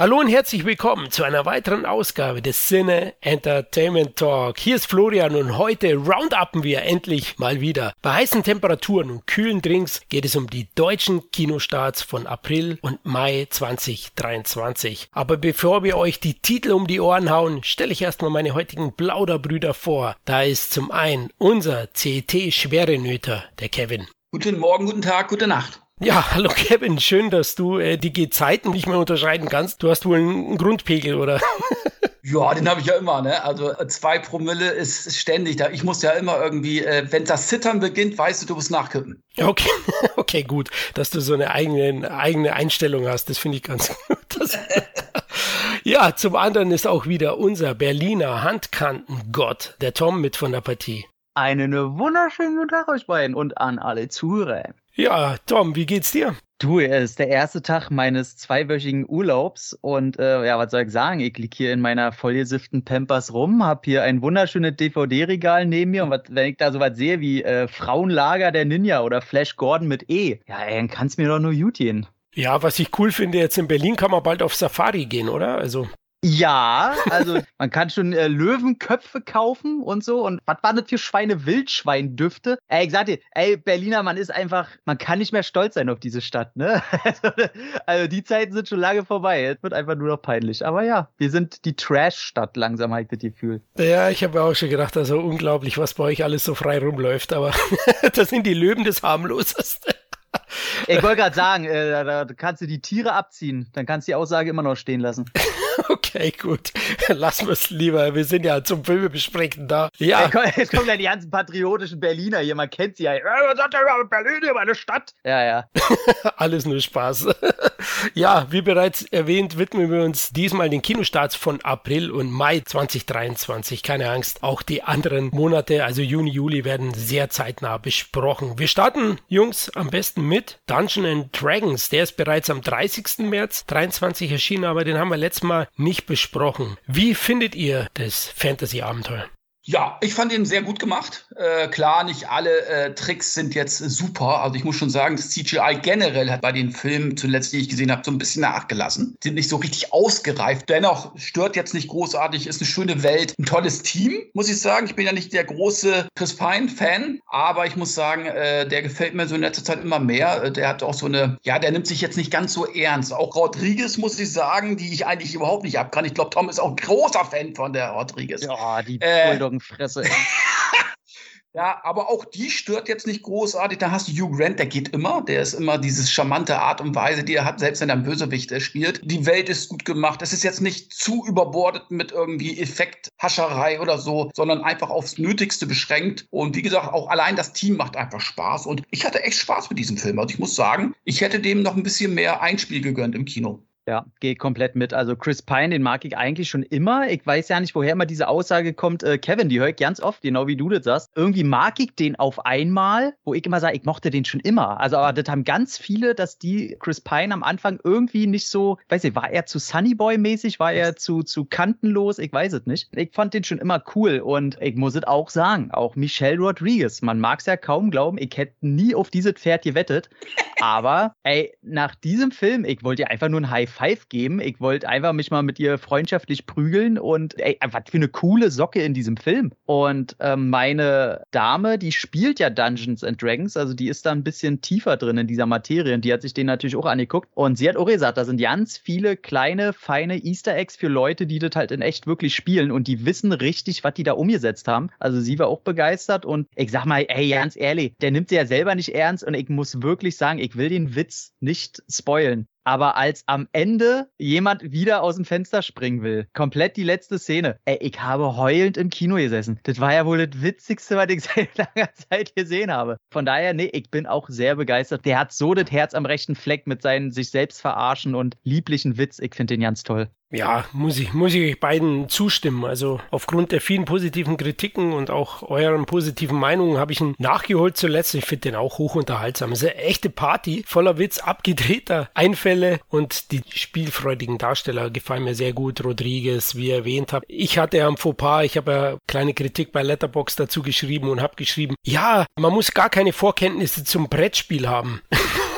Hallo und herzlich willkommen zu einer weiteren Ausgabe des Sinne Entertainment Talk. Hier ist Florian und heute rounduppen wir endlich mal wieder. Bei heißen Temperaturen und kühlen Drinks geht es um die deutschen Kinostarts von April und Mai 2023. Aber bevor wir euch die Titel um die Ohren hauen, stelle ich erstmal meine heutigen Plauderbrüder vor. Da ist zum einen unser CT Schwerenöter, der Kevin. Guten Morgen, guten Tag, gute Nacht. Ja, hallo Kevin, schön, dass du äh, die Gezeiten nicht mehr unterscheiden kannst. Du hast wohl einen Grundpegel, oder? Ja, den habe ich ja immer, ne? Also äh, zwei Promille ist ständig da. Ich muss ja immer irgendwie, äh, wenn das Zittern beginnt, weißt du, du musst nachkippen. Okay, okay, gut, dass du so eine eigene, eigene Einstellung hast. Das finde ich ganz gut. Das, ja, zum anderen ist auch wieder unser Berliner Handkantengott, der Tom, mit von der Partie. Einen wunderschönen guten Tag euch beiden und an alle Zuhörer. Ja, Tom, wie geht's dir? Du, es ist der erste Tag meines zweiwöchigen Urlaubs und äh, ja, was soll ich sagen? Ich liege hier in meiner vollgesifften Pampers rum, hab hier ein wunderschönes DVD-Regal neben mir und wat, wenn ich da sowas sehe wie äh, Frauenlager der Ninja oder Flash Gordon mit E, ja, ey, dann kann's mir doch nur gut gehen. Ja, was ich cool finde, jetzt in Berlin kann man bald auf Safari gehen, oder? Also. Ja, also man kann schon äh, Löwenköpfe kaufen und so. Und was war das für Schweine Wildschweindüfte? Ey, ich sag dir, ey, Berliner, man ist einfach, man kann nicht mehr stolz sein auf diese Stadt, ne? also die Zeiten sind schon lange vorbei. Es wird einfach nur noch peinlich. Aber ja, wir sind die Trash-Stadt langsam, halt das Gefühl. Ja, ich habe auch schon gedacht, also unglaublich, was bei euch alles so frei rumläuft. Aber das sind die Löwen des Harmloseste. Ich wollte gerade sagen, äh, da, da, kannst du die Tiere abziehen, dann kannst du die Aussage immer noch stehen lassen. Okay, gut. Lassen wir es lieber. Wir sind ja zum Filme besprechen da. Ja. Jetzt kommen ja die ganzen patriotischen Berliner hier. Man kennt sie ja. Was sagt der über Berlin, über eine Stadt? Ja, ja. Alles nur Spaß. ja, wie bereits erwähnt, widmen wir uns diesmal den Kinostarts von April und Mai 2023. Keine Angst. Auch die anderen Monate, also Juni, Juli, werden sehr zeitnah besprochen. Wir starten, Jungs, am besten mit Dungeon and Dragons. Der ist bereits am 30. März 23 erschienen, aber den haben wir letztes Mal nicht besprochen. Wie findet ihr das Fantasy-Abenteuer? Ja, ich fand ihn sehr gut gemacht. Äh, klar, nicht alle äh, Tricks sind jetzt super. Also ich muss schon sagen, das CGI generell hat bei den Filmen zuletzt, die ich gesehen habe, so ein bisschen nachgelassen. Sind nicht so richtig ausgereift. Dennoch stört jetzt nicht großartig, ist eine schöne Welt, ein tolles Team, muss ich sagen. Ich bin ja nicht der große Chris Pine-Fan, aber ich muss sagen, äh, der gefällt mir so in letzter Zeit immer mehr. Äh, der hat auch so eine, ja, der nimmt sich jetzt nicht ganz so ernst. Auch Rodriguez, muss ich sagen, die ich eigentlich überhaupt nicht abkann. Ich glaube, Tom ist auch ein großer Fan von der Rodriguez. Ja, die äh, Fresse. Ja, aber auch die stört jetzt nicht großartig. Da hast du Hugh Grant, der geht immer. Der ist immer dieses charmante Art und Weise, die er hat, selbst wenn er ein Bösewicht spielt. Die Welt ist gut gemacht. Es ist jetzt nicht zu überbordet mit irgendwie Effekthascherei oder so, sondern einfach aufs Nötigste beschränkt. Und wie gesagt, auch allein das Team macht einfach Spaß. Und ich hatte echt Spaß mit diesem Film. Also ich muss sagen, ich hätte dem noch ein bisschen mehr Einspiel gegönnt im Kino. Ja, gehe komplett mit. Also Chris Pine, den mag ich eigentlich schon immer. Ich weiß ja nicht, woher immer diese Aussage kommt. Äh, Kevin, die höre ich ganz oft, genau wie du das sagst. Irgendwie mag ich den auf einmal, wo ich immer sage, ich mochte den schon immer. Also, aber das haben ganz viele, dass die Chris Pine am Anfang irgendwie nicht so, weiß ich, war er zu Sunnyboy-mäßig, war er zu, zu kantenlos? Ich weiß es nicht. Ich fand den schon immer cool und ich muss es auch sagen, auch Michelle Rodriguez. Man mag es ja kaum glauben, ich hätte nie auf dieses Pferd gewettet. Aber, ey, nach diesem Film, ich wollte ihr einfach nur ein High Five geben. Ich wollte einfach mich mal mit ihr freundschaftlich prügeln und ey, was für eine coole Socke in diesem Film. Und ähm, meine Dame, die spielt ja Dungeons and Dragons, also die ist da ein bisschen tiefer drin in dieser Materie und die hat sich den natürlich auch angeguckt. Und sie hat auch gesagt, da sind ganz viele kleine, feine Easter Eggs für Leute, die das halt in echt wirklich spielen und die wissen richtig, was die da umgesetzt haben. Also sie war auch begeistert und ich sag mal, ey, ganz ehrlich, der nimmt sie ja selber nicht ernst und ich muss wirklich sagen, ich will den Witz nicht spoilen. Aber als am Ende jemand wieder aus dem Fenster springen will, komplett die letzte Szene, ey, ich habe heulend im Kino gesessen. Das war ja wohl das Witzigste, was ich seit langer Zeit gesehen habe. Von daher, nee, ich bin auch sehr begeistert. Der hat so das Herz am rechten Fleck mit seinen sich selbst verarschen und lieblichen Witz. Ich finde den ganz toll. Ja, muss ich, muss ich euch beiden zustimmen. Also aufgrund der vielen positiven Kritiken und auch euren positiven Meinungen habe ich ihn nachgeholt zuletzt. Ich finde den auch hochunterhaltsam. Es ist eine echte Party, voller Witz, abgedrehter Einfälle und die spielfreudigen Darsteller gefallen mir sehr gut. Rodriguez, wie ihr erwähnt habt. Ich hatte ja am Fauxpas, ich habe ja kleine Kritik bei Letterbox dazu geschrieben und habe geschrieben, ja, man muss gar keine Vorkenntnisse zum Brettspiel haben.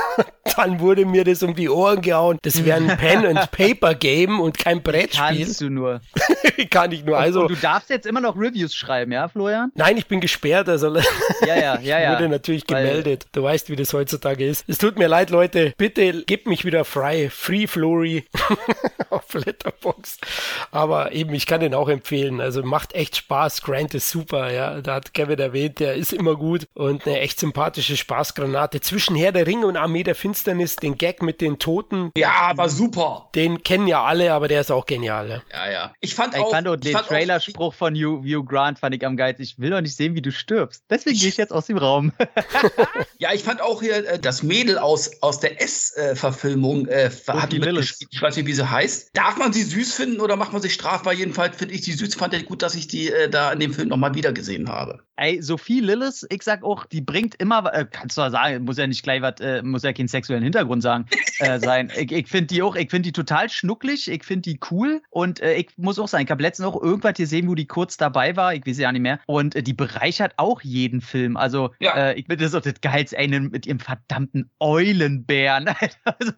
dann wurde mir das um die Ohren gehauen. Das wäre ein Pen and Paper Game und kein Brettspiel. Kannst du nur. Kann ich nur. Also. Und du darfst jetzt immer noch Reviews schreiben, ja, Florian? Nein, ich bin gesperrt. Also. Ja, ja, ja, ja. wurde natürlich gemeldet. Du weißt, wie das heutzutage ist. Es tut mir leid, Leute. Bitte gebt mich wieder frei. Free Flory auf Letterbox. Aber eben, ich kann den auch empfehlen. Also macht echt Spaß. Grant ist super. Ja, da hat Kevin erwähnt, der ist immer gut und eine echt sympathische Spaßgranate zwischen Herr der Ringe und Armee der Finsternis. Den Gag mit den Toten. Ja, war super. Den kennen ja alle, aber der ist auch genial. Ja, ja. ja. Ich fand ich auch, fand auch den Trailerspruch von Hugh, Hugh Grant fand ich am geilsten. Ich will doch nicht sehen, wie du stirbst. Deswegen gehe ich jetzt aus dem Raum. ja, ich fand auch hier äh, das Mädel aus, aus der S-Verfilmung äh, hat mitgespielt. Ich weiß nicht, wie sie heißt. Darf man sie süß finden oder macht man sich strafbar? Jedenfalls finde ich sie süß. Fand ich gut, dass ich die äh, da in dem Film nochmal wieder gesehen habe. Ey, Sophie Lillis, ich sag auch, die bringt immer, äh, kannst du ja sagen, muss ja nicht gleich was, äh, muss ja keinen sexuellen Hintergrund sagen, äh, sein. Ich, ich finde die auch, ich finde die total schnucklig, ich finde die cool und äh, ich muss auch sagen, ich habe letztens auch irgendwas gesehen, wo die kurz dabei war, ich weiß ja nicht mehr, und äh, die bereichert auch jeden Film. Also, ja. äh, ich finde das auch das Geilste, einen mit ihrem verdammten Eulenbären. also,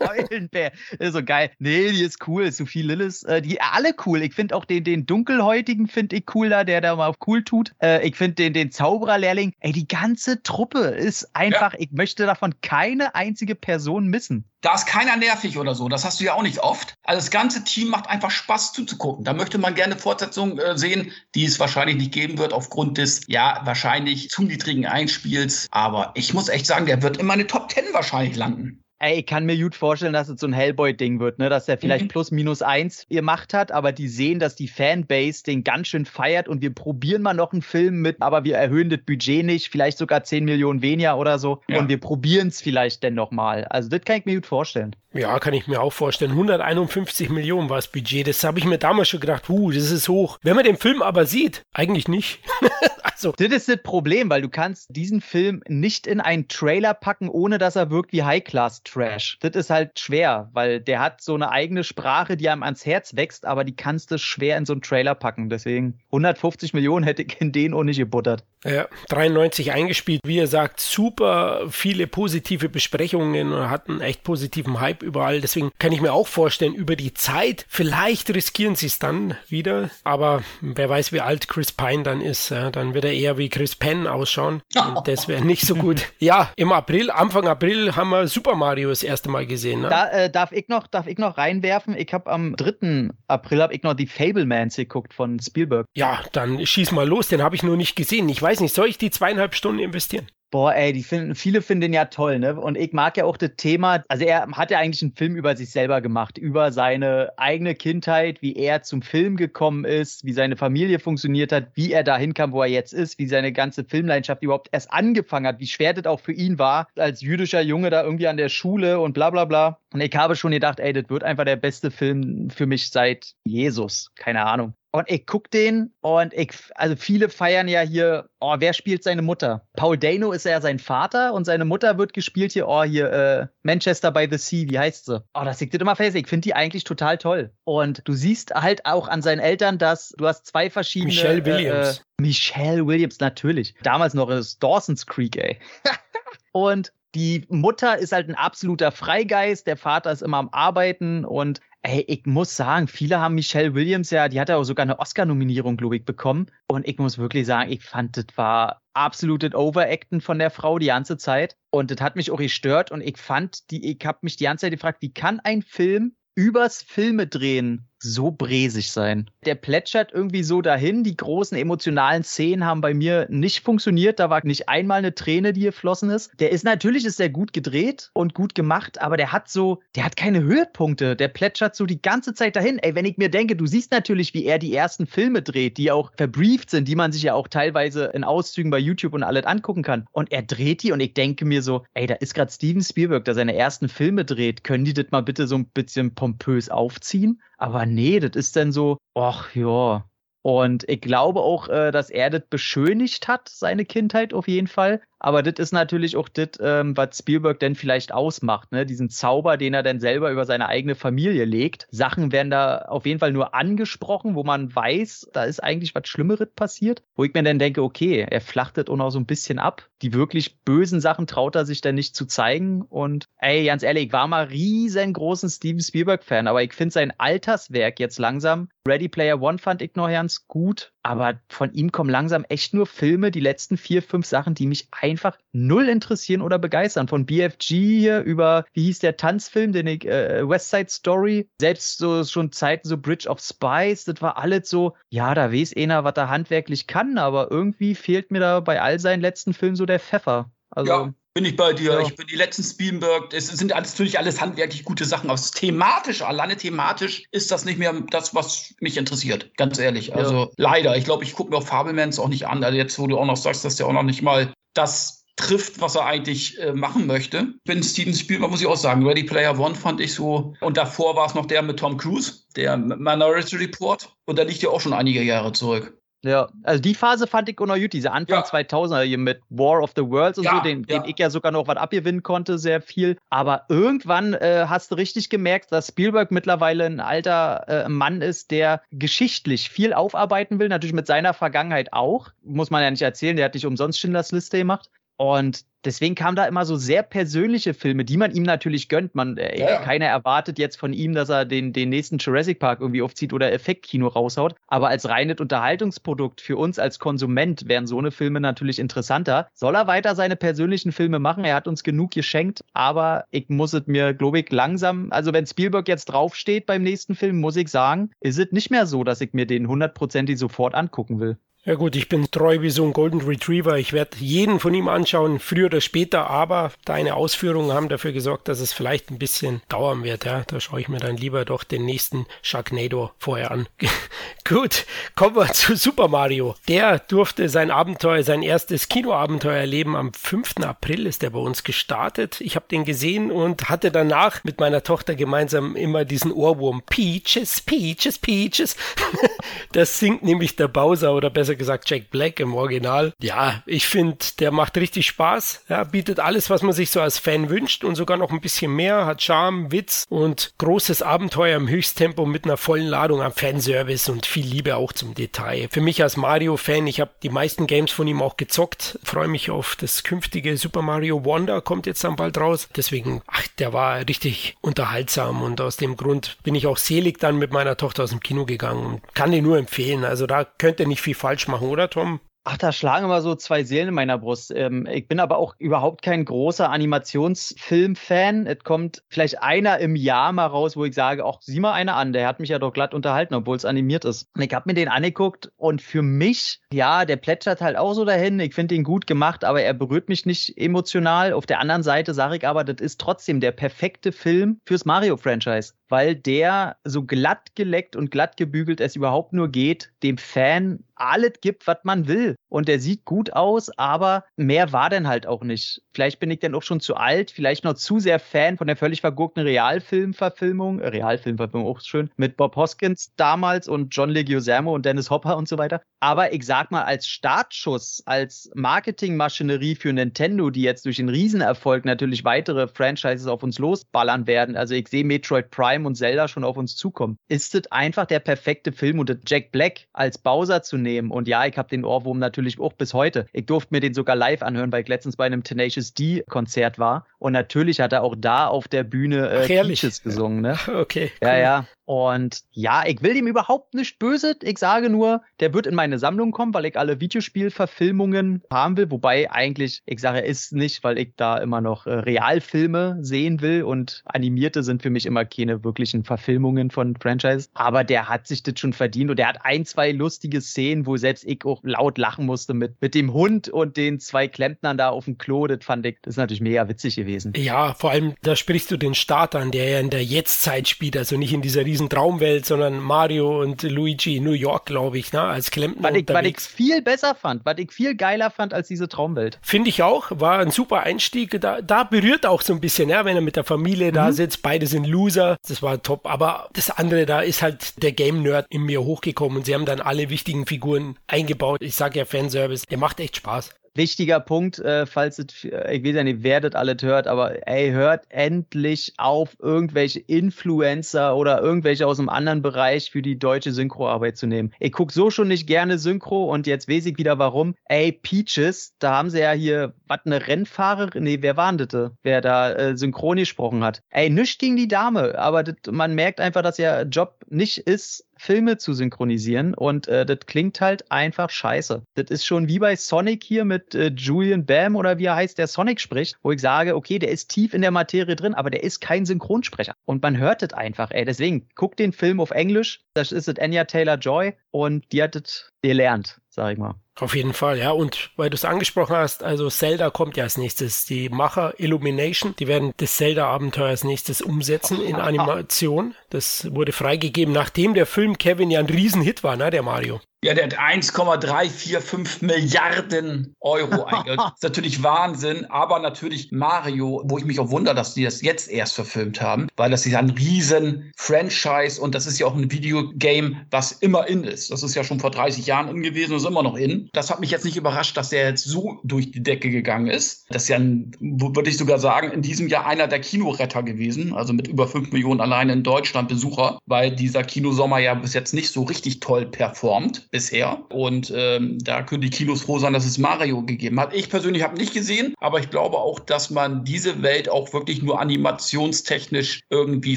Eulenbär, ist so geil. Nee, die ist cool, Sophie Lillis, äh, die alle cool. Ich finde auch den, den dunkelhäutigen finde ich cool da, der da mal auf cool tut. Äh, ich finde den, den Zaubererlehrling, ey, die ganze Truppe ist einfach, ja. ich möchte davon keine einzige Person missen. Da ist keiner nervig oder so. Das hast du ja auch nicht oft. Also das ganze Team macht einfach Spaß zuzugucken. Da möchte man gerne Fortsetzungen äh, sehen, die es wahrscheinlich nicht geben wird aufgrund des, ja, wahrscheinlich zu niedrigen Einspiels. Aber ich muss echt sagen, der wird in meine Top Ten wahrscheinlich landen. Ey, ich kann mir gut vorstellen, dass es so ein Hellboy-Ding wird, ne? Dass er vielleicht mhm. plus minus eins gemacht hat, aber die sehen, dass die Fanbase den ganz schön feiert und wir probieren mal noch einen Film mit, aber wir erhöhen das Budget nicht, vielleicht sogar 10 Millionen weniger oder so. Ja. Und wir probieren es vielleicht denn nochmal. Also, das kann ich mir gut vorstellen. Ja, kann ich mir auch vorstellen. 151 Millionen war das Budget. Das habe ich mir damals schon gedacht, huh, das ist hoch. Wenn man den Film aber sieht, eigentlich nicht. also. Das ist das Problem, weil du kannst diesen Film nicht in einen Trailer packen, ohne dass er wirkt wie High-Class-Trash. Das ist halt schwer, weil der hat so eine eigene Sprache, die einem ans Herz wächst, aber die kannst du schwer in so einen Trailer packen. Deswegen 150 Millionen hätte ich in den auch nicht gebuttert. Ja, 93 eingespielt, wie ihr sagt, super viele positive Besprechungen und hatten echt positiven Hype überall. Deswegen kann ich mir auch vorstellen, über die Zeit, vielleicht riskieren sie es dann wieder, aber wer weiß, wie alt Chris Pine dann ist. Ja, dann wird er eher wie Chris Penn ausschauen. Und das wäre nicht so gut. Ja, im April, Anfang April haben wir Super Mario das erste Mal gesehen. Ne? Da äh, darf ich noch, darf ich noch reinwerfen. Ich habe am 3. April habe ich noch die Fablemans geguckt von Spielberg. Ja, dann schieß mal los. Den habe ich nur nicht gesehen. Ich weiß nicht, soll ich die zweieinhalb Stunden investieren? Boah, ey, die finden, viele finden den ja toll, ne? Und ich mag ja auch das Thema, also er hat ja eigentlich einen Film über sich selber gemacht, über seine eigene Kindheit, wie er zum Film gekommen ist, wie seine Familie funktioniert hat, wie er dahin kam, wo er jetzt ist, wie seine ganze Filmleidenschaft überhaupt erst angefangen hat, wie schwer das auch für ihn war, als jüdischer Junge da irgendwie an der Schule und bla bla bla. Und ich habe schon gedacht, ey, das wird einfach der beste Film für mich seit Jesus. Keine Ahnung. Und ich guck den und ich, also viele feiern ja hier, oh, wer spielt seine Mutter? Paul Dano ist ja sein Vater und seine Mutter wird gespielt hier, oh, hier, äh, Manchester by the Sea, wie heißt sie? Oh, das liegt immer fest. Ich finde die eigentlich total toll. Und du siehst halt auch an seinen Eltern, dass du hast zwei verschiedene. Michelle Williams. Äh, Michelle Williams, natürlich. Damals noch ist Dawson's Creek, ey. und die Mutter ist halt ein absoluter Freigeist, der Vater ist immer am Arbeiten und ey, ich muss sagen, viele haben Michelle Williams ja, die hat ja auch sogar eine Oscar-Nominierung, glaube ich, bekommen. Und ich muss wirklich sagen, ich fand, das war absolutes Overacten von der Frau die ganze Zeit. Und das hat mich auch gestört und ich fand, die, ich habe mich die ganze Zeit gefragt, wie kann ein Film übers Filme drehen so bresig sein. Der plätschert irgendwie so dahin. Die großen emotionalen Szenen haben bei mir nicht funktioniert. Da war nicht einmal eine Träne, die geflossen ist. Der ist natürlich ist der gut gedreht und gut gemacht, aber der hat so, der hat keine Höhepunkte. Der plätschert so die ganze Zeit dahin. Ey, wenn ich mir denke, du siehst natürlich, wie er die ersten Filme dreht, die auch verbrieft sind, die man sich ja auch teilweise in Auszügen bei YouTube und alles angucken kann. Und er dreht die und ich denke mir so, ey, da ist gerade Steven Spielberg, der seine ersten Filme dreht. Können die das mal bitte so ein bisschen pompös aufziehen? Aber nee, das ist dann so, ach ja, und ich glaube auch, äh, dass er das beschönigt hat, seine Kindheit auf jeden Fall. Aber das ist natürlich auch das, ähm, was Spielberg denn vielleicht ausmacht, ne? Diesen Zauber, den er dann selber über seine eigene Familie legt. Sachen werden da auf jeden Fall nur angesprochen, wo man weiß, da ist eigentlich was Schlimmeres passiert. Wo ich mir dann denke, okay, er flachtet auch noch so ein bisschen ab. Die wirklich bösen Sachen traut er sich dann nicht zu zeigen. Und ey, ganz ehrlich, ich war mal riesengroßen Steven Spielberg-Fan, aber ich finde sein Alterswerk jetzt langsam. Ready Player One fand ich noch ganz gut, aber von ihm kommen langsam echt nur Filme, die letzten vier, fünf Sachen, die mich einfach null interessieren oder begeistern. Von BFG hier über, wie hieß der Tanzfilm, den ich, äh, West Side Story, selbst so schon Zeiten so Bridge of Spies, das war alles so, ja, da weiß einer, was er handwerklich kann, aber irgendwie fehlt mir da bei all seinen letzten Filmen so der Pfeffer. Also, ja. Bin ich bei dir. Ja. Ich bin die letzten Spielberg. Es sind natürlich alles handwerklich gute Sachen, aber thematisch, alleine thematisch ist das nicht mehr das, was mich interessiert. Ganz ehrlich. Also ja. leider. Ich glaube, ich gucke mir auch Fabelmans auch nicht an. Also jetzt, wo du auch noch sagst, dass der auch noch nicht mal das trifft, was er eigentlich äh, machen möchte. Bin Steven Spielberg, muss ich auch sagen. Ready Player One fand ich so. Und davor war es noch der mit Tom Cruise, der Minority Report. Und der liegt ja auch schon einige Jahre zurück. Ja, also die Phase fand ich auch noch gut, diese Anfang ja. 2000er hier mit War of the Worlds und ja, so, den, ja. den ich ja sogar noch was abgewinnen konnte, sehr viel. Aber irgendwann äh, hast du richtig gemerkt, dass Spielberg mittlerweile ein alter äh, Mann ist, der geschichtlich viel aufarbeiten will, natürlich mit seiner Vergangenheit auch. Muss man ja nicht erzählen, der hat nicht umsonst Schindlers Liste gemacht. Und deswegen kamen da immer so sehr persönliche Filme, die man ihm natürlich gönnt. Man, äh, ja. Keiner erwartet jetzt von ihm, dass er den, den nächsten Jurassic Park irgendwie aufzieht oder Effektkino raushaut. Aber als reines Unterhaltungsprodukt für uns als Konsument wären so eine Filme natürlich interessanter. Soll er weiter seine persönlichen Filme machen? Er hat uns genug geschenkt, aber ich muss es mir, glaube ich, langsam, also wenn Spielberg jetzt draufsteht beim nächsten Film, muss ich sagen, ist es nicht mehr so, dass ich mir den hundertprozentig sofort angucken will. Ja gut, ich bin treu wie so ein Golden Retriever. Ich werde jeden von ihm anschauen, früher oder später, aber deine Ausführungen haben dafür gesorgt, dass es vielleicht ein bisschen dauern wird. Ja, da schaue ich mir dann lieber doch den nächsten Sharknado vorher an. gut, kommen wir zu Super Mario. Der durfte sein Abenteuer, sein erstes Kinoabenteuer erleben. Am 5. April ist er bei uns gestartet. Ich habe den gesehen und hatte danach mit meiner Tochter gemeinsam immer diesen Ohrwurm Peaches, Peaches, Peaches. das singt nämlich der Bowser oder besser gesagt Jack Black im Original. Ja, ich finde, der macht richtig Spaß. Ja, bietet alles, was man sich so als Fan wünscht und sogar noch ein bisschen mehr. Hat Charme, Witz und großes Abenteuer im Höchsttempo mit einer vollen Ladung am Fanservice und viel Liebe auch zum Detail. Für mich als Mario-Fan, ich habe die meisten Games von ihm auch gezockt. Freue mich auf das künftige Super Mario Wonder, kommt jetzt dann bald raus. Deswegen, ach, der war richtig unterhaltsam und aus dem Grund bin ich auch selig dann mit meiner Tochter aus dem Kino gegangen und kann den nur empfehlen. Also da könnte nicht viel falsch machen, oder Tom? Ach, da schlagen immer so zwei Seelen in meiner Brust. Ähm, ich bin aber auch überhaupt kein großer Animationsfilm-Fan. Es kommt vielleicht einer im Jahr mal raus, wo ich sage, ach, sieh mal einer an, der hat mich ja doch glatt unterhalten, obwohl es animiert ist. Und ich habe mir den angeguckt und für mich, ja, der plätschert halt auch so dahin. Ich finde ihn gut gemacht, aber er berührt mich nicht emotional. Auf der anderen Seite sage ich aber, das ist trotzdem der perfekte Film fürs Mario-Franchise weil der so glatt geleckt und glatt gebügelt es überhaupt nur geht, dem Fan alles gibt, was man will. Und der sieht gut aus, aber mehr war denn halt auch nicht. Vielleicht bin ich dann auch schon zu alt, vielleicht noch zu sehr Fan von der völlig vergurkten Realfilmverfilmung, äh, Realfilmverfilmung auch schön, mit Bob Hoskins damals und John Leguizamo und Dennis Hopper und so weiter. Aber ich sag mal, als Startschuss, als Marketingmaschinerie für Nintendo, die jetzt durch den Riesenerfolg natürlich weitere Franchises auf uns losballern werden, also ich sehe Metroid Prime und Zelda schon auf uns zukommen, ist es einfach der perfekte Film und Jack Black als Bowser zu nehmen. Und ja, ich habe den Ohrwurm natürlich auch bis heute. Ich durfte mir den sogar live anhören, weil ich letztens bei einem Tenacious D-Konzert war. Und natürlich hat er auch da auf der Bühne äh, Ach, Peaches gesungen. Ne? Okay. Cool. Ja, ja. Und ja, ich will ihm überhaupt nicht böse. Ich sage nur, der wird in meine Sammlung kommen, weil ich alle Videospielverfilmungen haben will. Wobei eigentlich, ich sage, er ist nicht, weil ich da immer noch äh, Realfilme sehen will und animierte sind für mich immer keine wirklichen Verfilmungen von Franchise. Aber der hat sich das schon verdient und der hat ein, zwei lustige Szenen, wo selbst ich auch laut lachen musste mit, mit dem Hund und den zwei Klempnern da auf dem Klo. Das fand ich, das ist natürlich mega witzig gewesen. Ja, vor allem, da sprichst du den Start an, der ja in der Jetztzeit spielt, also nicht in dieser riesen Traumwelt, sondern Mario und Luigi in New York, glaube ich, ne, als Klempner was ich, was ich viel besser fand, was ich viel geiler fand als diese Traumwelt. Finde ich auch, war ein super Einstieg. Da, da berührt auch so ein bisschen, ja, wenn er mit der Familie mhm. da sitzt, beide sind Loser, das war top. Aber das andere, da ist halt der Game-Nerd in mir hochgekommen und sie haben dann alle wichtigen Figuren eingebaut. Ich sage ja Fanservice, der macht echt Spaß wichtiger Punkt, äh, falls es, ich weiß ja nicht, wer das alles hört, aber ey, hört endlich auf, irgendwelche Influencer oder irgendwelche aus einem anderen Bereich für die deutsche Synchroarbeit zu nehmen. Ich guck so schon nicht gerne Synchro und jetzt weiß ich wieder warum. Ey, Peaches, da haben sie ja hier, was, eine Rennfahrerin? Nee, wer war denn das, wer da äh, synchron gesprochen hat? Ey, nichts gegen die Dame, aber das, man merkt einfach, dass ihr Job nicht ist, Filme zu synchronisieren und äh, das klingt halt einfach scheiße. Das ist schon wie bei Sonic hier mit äh, Julian Bam oder wie er heißt, der Sonic spricht, wo ich sage, okay, der ist tief in der Materie drin, aber der ist kein Synchronsprecher. Und man hört das einfach, ey. Deswegen, guck den Film auf Englisch. Das ist es Anya Taylor-Joy und die hat das gelernt, sag ich mal. Auf jeden Fall, ja. Und weil du es angesprochen hast, also Zelda kommt ja als nächstes. Die Macher Illumination, die werden das Zelda-Abenteuer als nächstes umsetzen in Animation. Das wurde freigegeben, nachdem der Film Kevin ja ein Riesenhit war, ne, der Mario. Ja, der hat 1,345 Milliarden Euro eingeholt. das ist natürlich Wahnsinn, aber natürlich Mario, wo ich mich auch wundere, dass die das jetzt erst verfilmt haben, weil das ist ja ein riesen Franchise und das ist ja auch ein Videogame, was immer in ist. Das ist ja schon vor 30 Jahren in gewesen und ist immer noch in. Das hat mich jetzt nicht überrascht, dass der jetzt so durch die Decke gegangen ist. Das ist ja, würde ich sogar sagen, in diesem Jahr einer der Kinoretter gewesen, also mit über 5 Millionen alleine in Deutschland Besucher, weil dieser Kinosommer ja bis jetzt nicht so richtig toll performt bisher. Und ähm, da können die Kinos froh sein, dass es Mario gegeben hat. Ich persönlich habe nicht gesehen, aber ich glaube auch, dass man diese Welt auch wirklich nur animationstechnisch irgendwie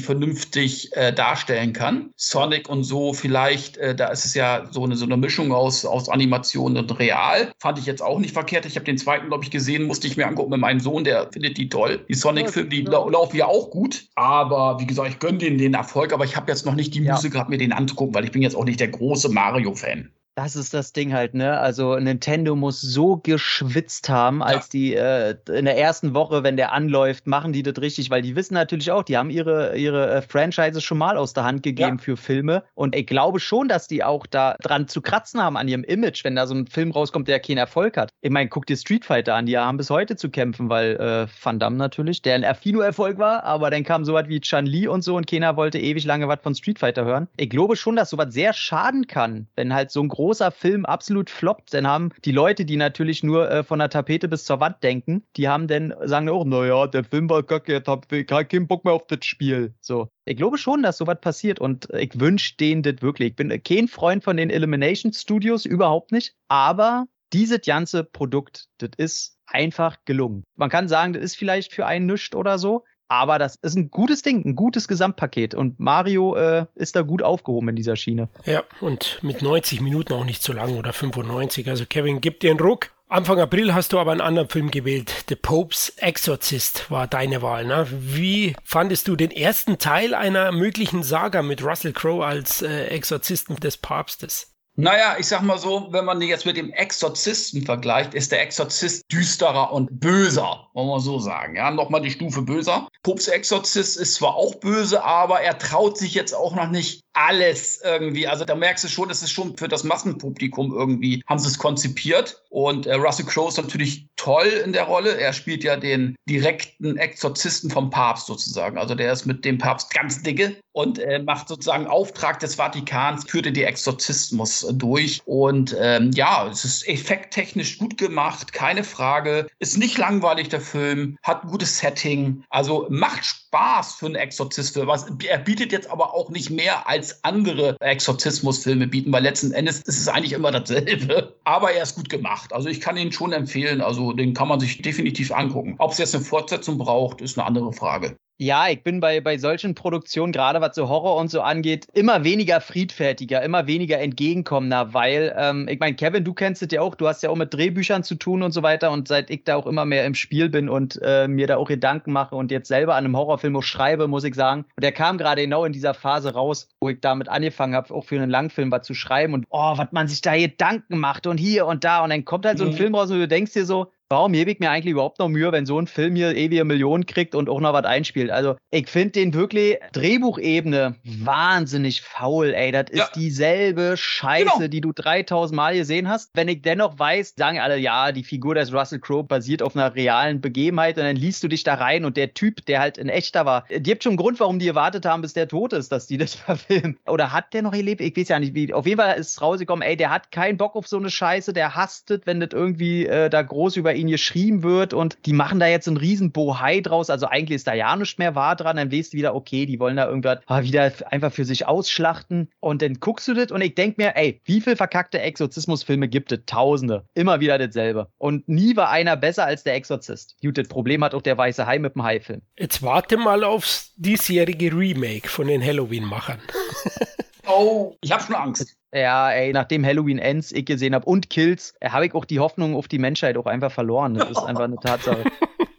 vernünftig äh, darstellen kann. Sonic und so vielleicht, äh, da ist es ja so eine, so eine Mischung aus, aus Animation und Real. Fand ich jetzt auch nicht verkehrt. Ich habe den zweiten, glaube ich, gesehen, musste ich mir angucken mit meinem Sohn, der findet die toll. Die Sonic-Filme, die ja. laufen ja auch gut. Aber wie gesagt, ich gönne denen den Erfolg, aber ich habe jetzt noch nicht die ja. Muße gehabt, mir den anzugucken, weil ich bin jetzt auch nicht der große Mario-Fan. Das ist das Ding halt, ne? Also Nintendo muss so geschwitzt haben, als ja. die äh, in der ersten Woche, wenn der anläuft, machen die das richtig, weil die wissen natürlich auch, die haben ihre, ihre äh, Franchises schon mal aus der Hand gegeben ja. für Filme. Und ich glaube schon, dass die auch da dran zu kratzen haben an ihrem Image, wenn da so ein Film rauskommt, der keinen Erfolg hat. Ich meine, guck dir Street Fighter an, die haben bis heute zu kämpfen, weil äh, Van Damme natürlich, der ein Affino-Erfolg war, aber dann kam sowas wie Chan Li und so und keiner wollte ewig lange was von Street Fighter hören. Ich glaube schon, dass sowas sehr schaden kann, wenn halt so ein großer Film absolut floppt, dann haben die Leute, die natürlich nur äh, von der Tapete bis zur Wand denken, die haben dann, sagen auch, naja, der Film war kacke, jetzt hab ich keinen Bock mehr auf das Spiel. So. Ich glaube schon, dass sowas passiert und ich wünsche denen das wirklich. Ich bin kein Freund von den Elimination Studios, überhaupt nicht. Aber dieses ganze Produkt, das ist einfach gelungen. Man kann sagen, das ist vielleicht für einen nischt oder so, aber das ist ein gutes Ding, ein gutes Gesamtpaket. Und Mario äh, ist da gut aufgehoben in dieser Schiene. Ja, und mit 90 Minuten auch nicht zu lang oder 95. Also Kevin, gib dir einen Ruck. Anfang April hast du aber einen anderen Film gewählt. The Pope's Exorcist war deine Wahl. Ne? Wie fandest du den ersten Teil einer möglichen Saga mit Russell Crowe als äh, Exorzisten des Papstes? Naja, ich sag mal so, wenn man jetzt mit dem Exorzisten vergleicht, ist der Exorzist düsterer und böser, wollen wir so sagen. Ja, nochmal die Stufe böser. Pups Exorzist ist zwar auch böse, aber er traut sich jetzt auch noch nicht alles irgendwie. Also da merkst du schon, es ist schon für das Massenpublikum irgendwie, haben sie es konzipiert. Und äh, Russell Crowe ist natürlich toll in der Rolle. Er spielt ja den direkten Exorzisten vom Papst sozusagen. Also der ist mit dem Papst ganz dicke und äh, macht sozusagen Auftrag des Vatikans, führte die Exorzismus durch. Und ähm, ja, es ist effekttechnisch gut gemacht, keine Frage. Ist nicht langweilig, der Film, hat ein gutes Setting. Also macht Spaß für einen Exorzistfilm. Er bietet jetzt aber auch nicht mehr als andere Exorzismusfilme bieten, weil letzten Endes ist es eigentlich immer dasselbe. Aber er ist gut gemacht. Also ich kann ihn schon empfehlen. Also den kann man sich definitiv angucken. Ob es jetzt eine Fortsetzung braucht, ist eine andere Frage. Ja, ich bin bei, bei solchen Produktionen, gerade was so Horror und so angeht, immer weniger friedfertiger, immer weniger entgegenkommender, weil, ähm, ich meine, Kevin, du kennst es ja auch, du hast ja auch mit Drehbüchern zu tun und so weiter und seit ich da auch immer mehr im Spiel bin und äh, mir da auch Gedanken mache und jetzt selber an einem Horrorfilm auch schreibe, muss ich sagen. Und der kam gerade genau in dieser Phase raus, wo ich damit angefangen habe, auch für einen Langfilm was zu schreiben und oh, was man sich da Gedanken macht und hier und da und dann kommt halt so ein mhm. Film raus und du denkst dir so, warum gebe ich mir eigentlich überhaupt noch Mühe, wenn so ein Film hier ewige Millionen kriegt und auch noch was einspielt? Also, ich finde den wirklich Drehbuchebene wahnsinnig faul, ey. Das ja. ist dieselbe Scheiße, genau. die du 3000 Mal gesehen hast. Wenn ich dennoch weiß, sagen alle, ja, die Figur des Russell Crowe basiert auf einer realen Begebenheit und dann liest du dich da rein und der Typ, der halt in echter war, die gibt schon einen Grund, warum die gewartet haben, bis der tot ist, dass die das verfilmen. Oder hat der noch gelebt? Ich weiß ja nicht, wie. Auf jeden Fall ist es rausgekommen, ey, der hat keinen Bock auf so eine Scheiße, der hasst wenn das irgendwie äh, da groß über ihn geschrieben wird und die machen da jetzt einen riesen Bohai draus. Also eigentlich ist da ja nichts mehr wahr dran. Dann weißt du wieder, okay, die wollen da irgendwas ah, wieder einfach für sich ausschlachten. Und dann guckst du das und ich denk mir, ey, wie viel verkackte Exorzismusfilme gibt es? Tausende. Immer wieder dasselbe. Und nie war einer besser als der Exorzist. Gut, das Problem hat auch der Weiße Hai mit dem Hai-Film. Jetzt warte mal aufs diesjährige Remake von den Halloween-Machern. Oh, ich habe schon Angst. Ja, ey, nachdem Halloween Ends ich gesehen habe und Kills, habe ich auch die Hoffnung auf die Menschheit auch einfach verloren. Das ist einfach eine Tatsache.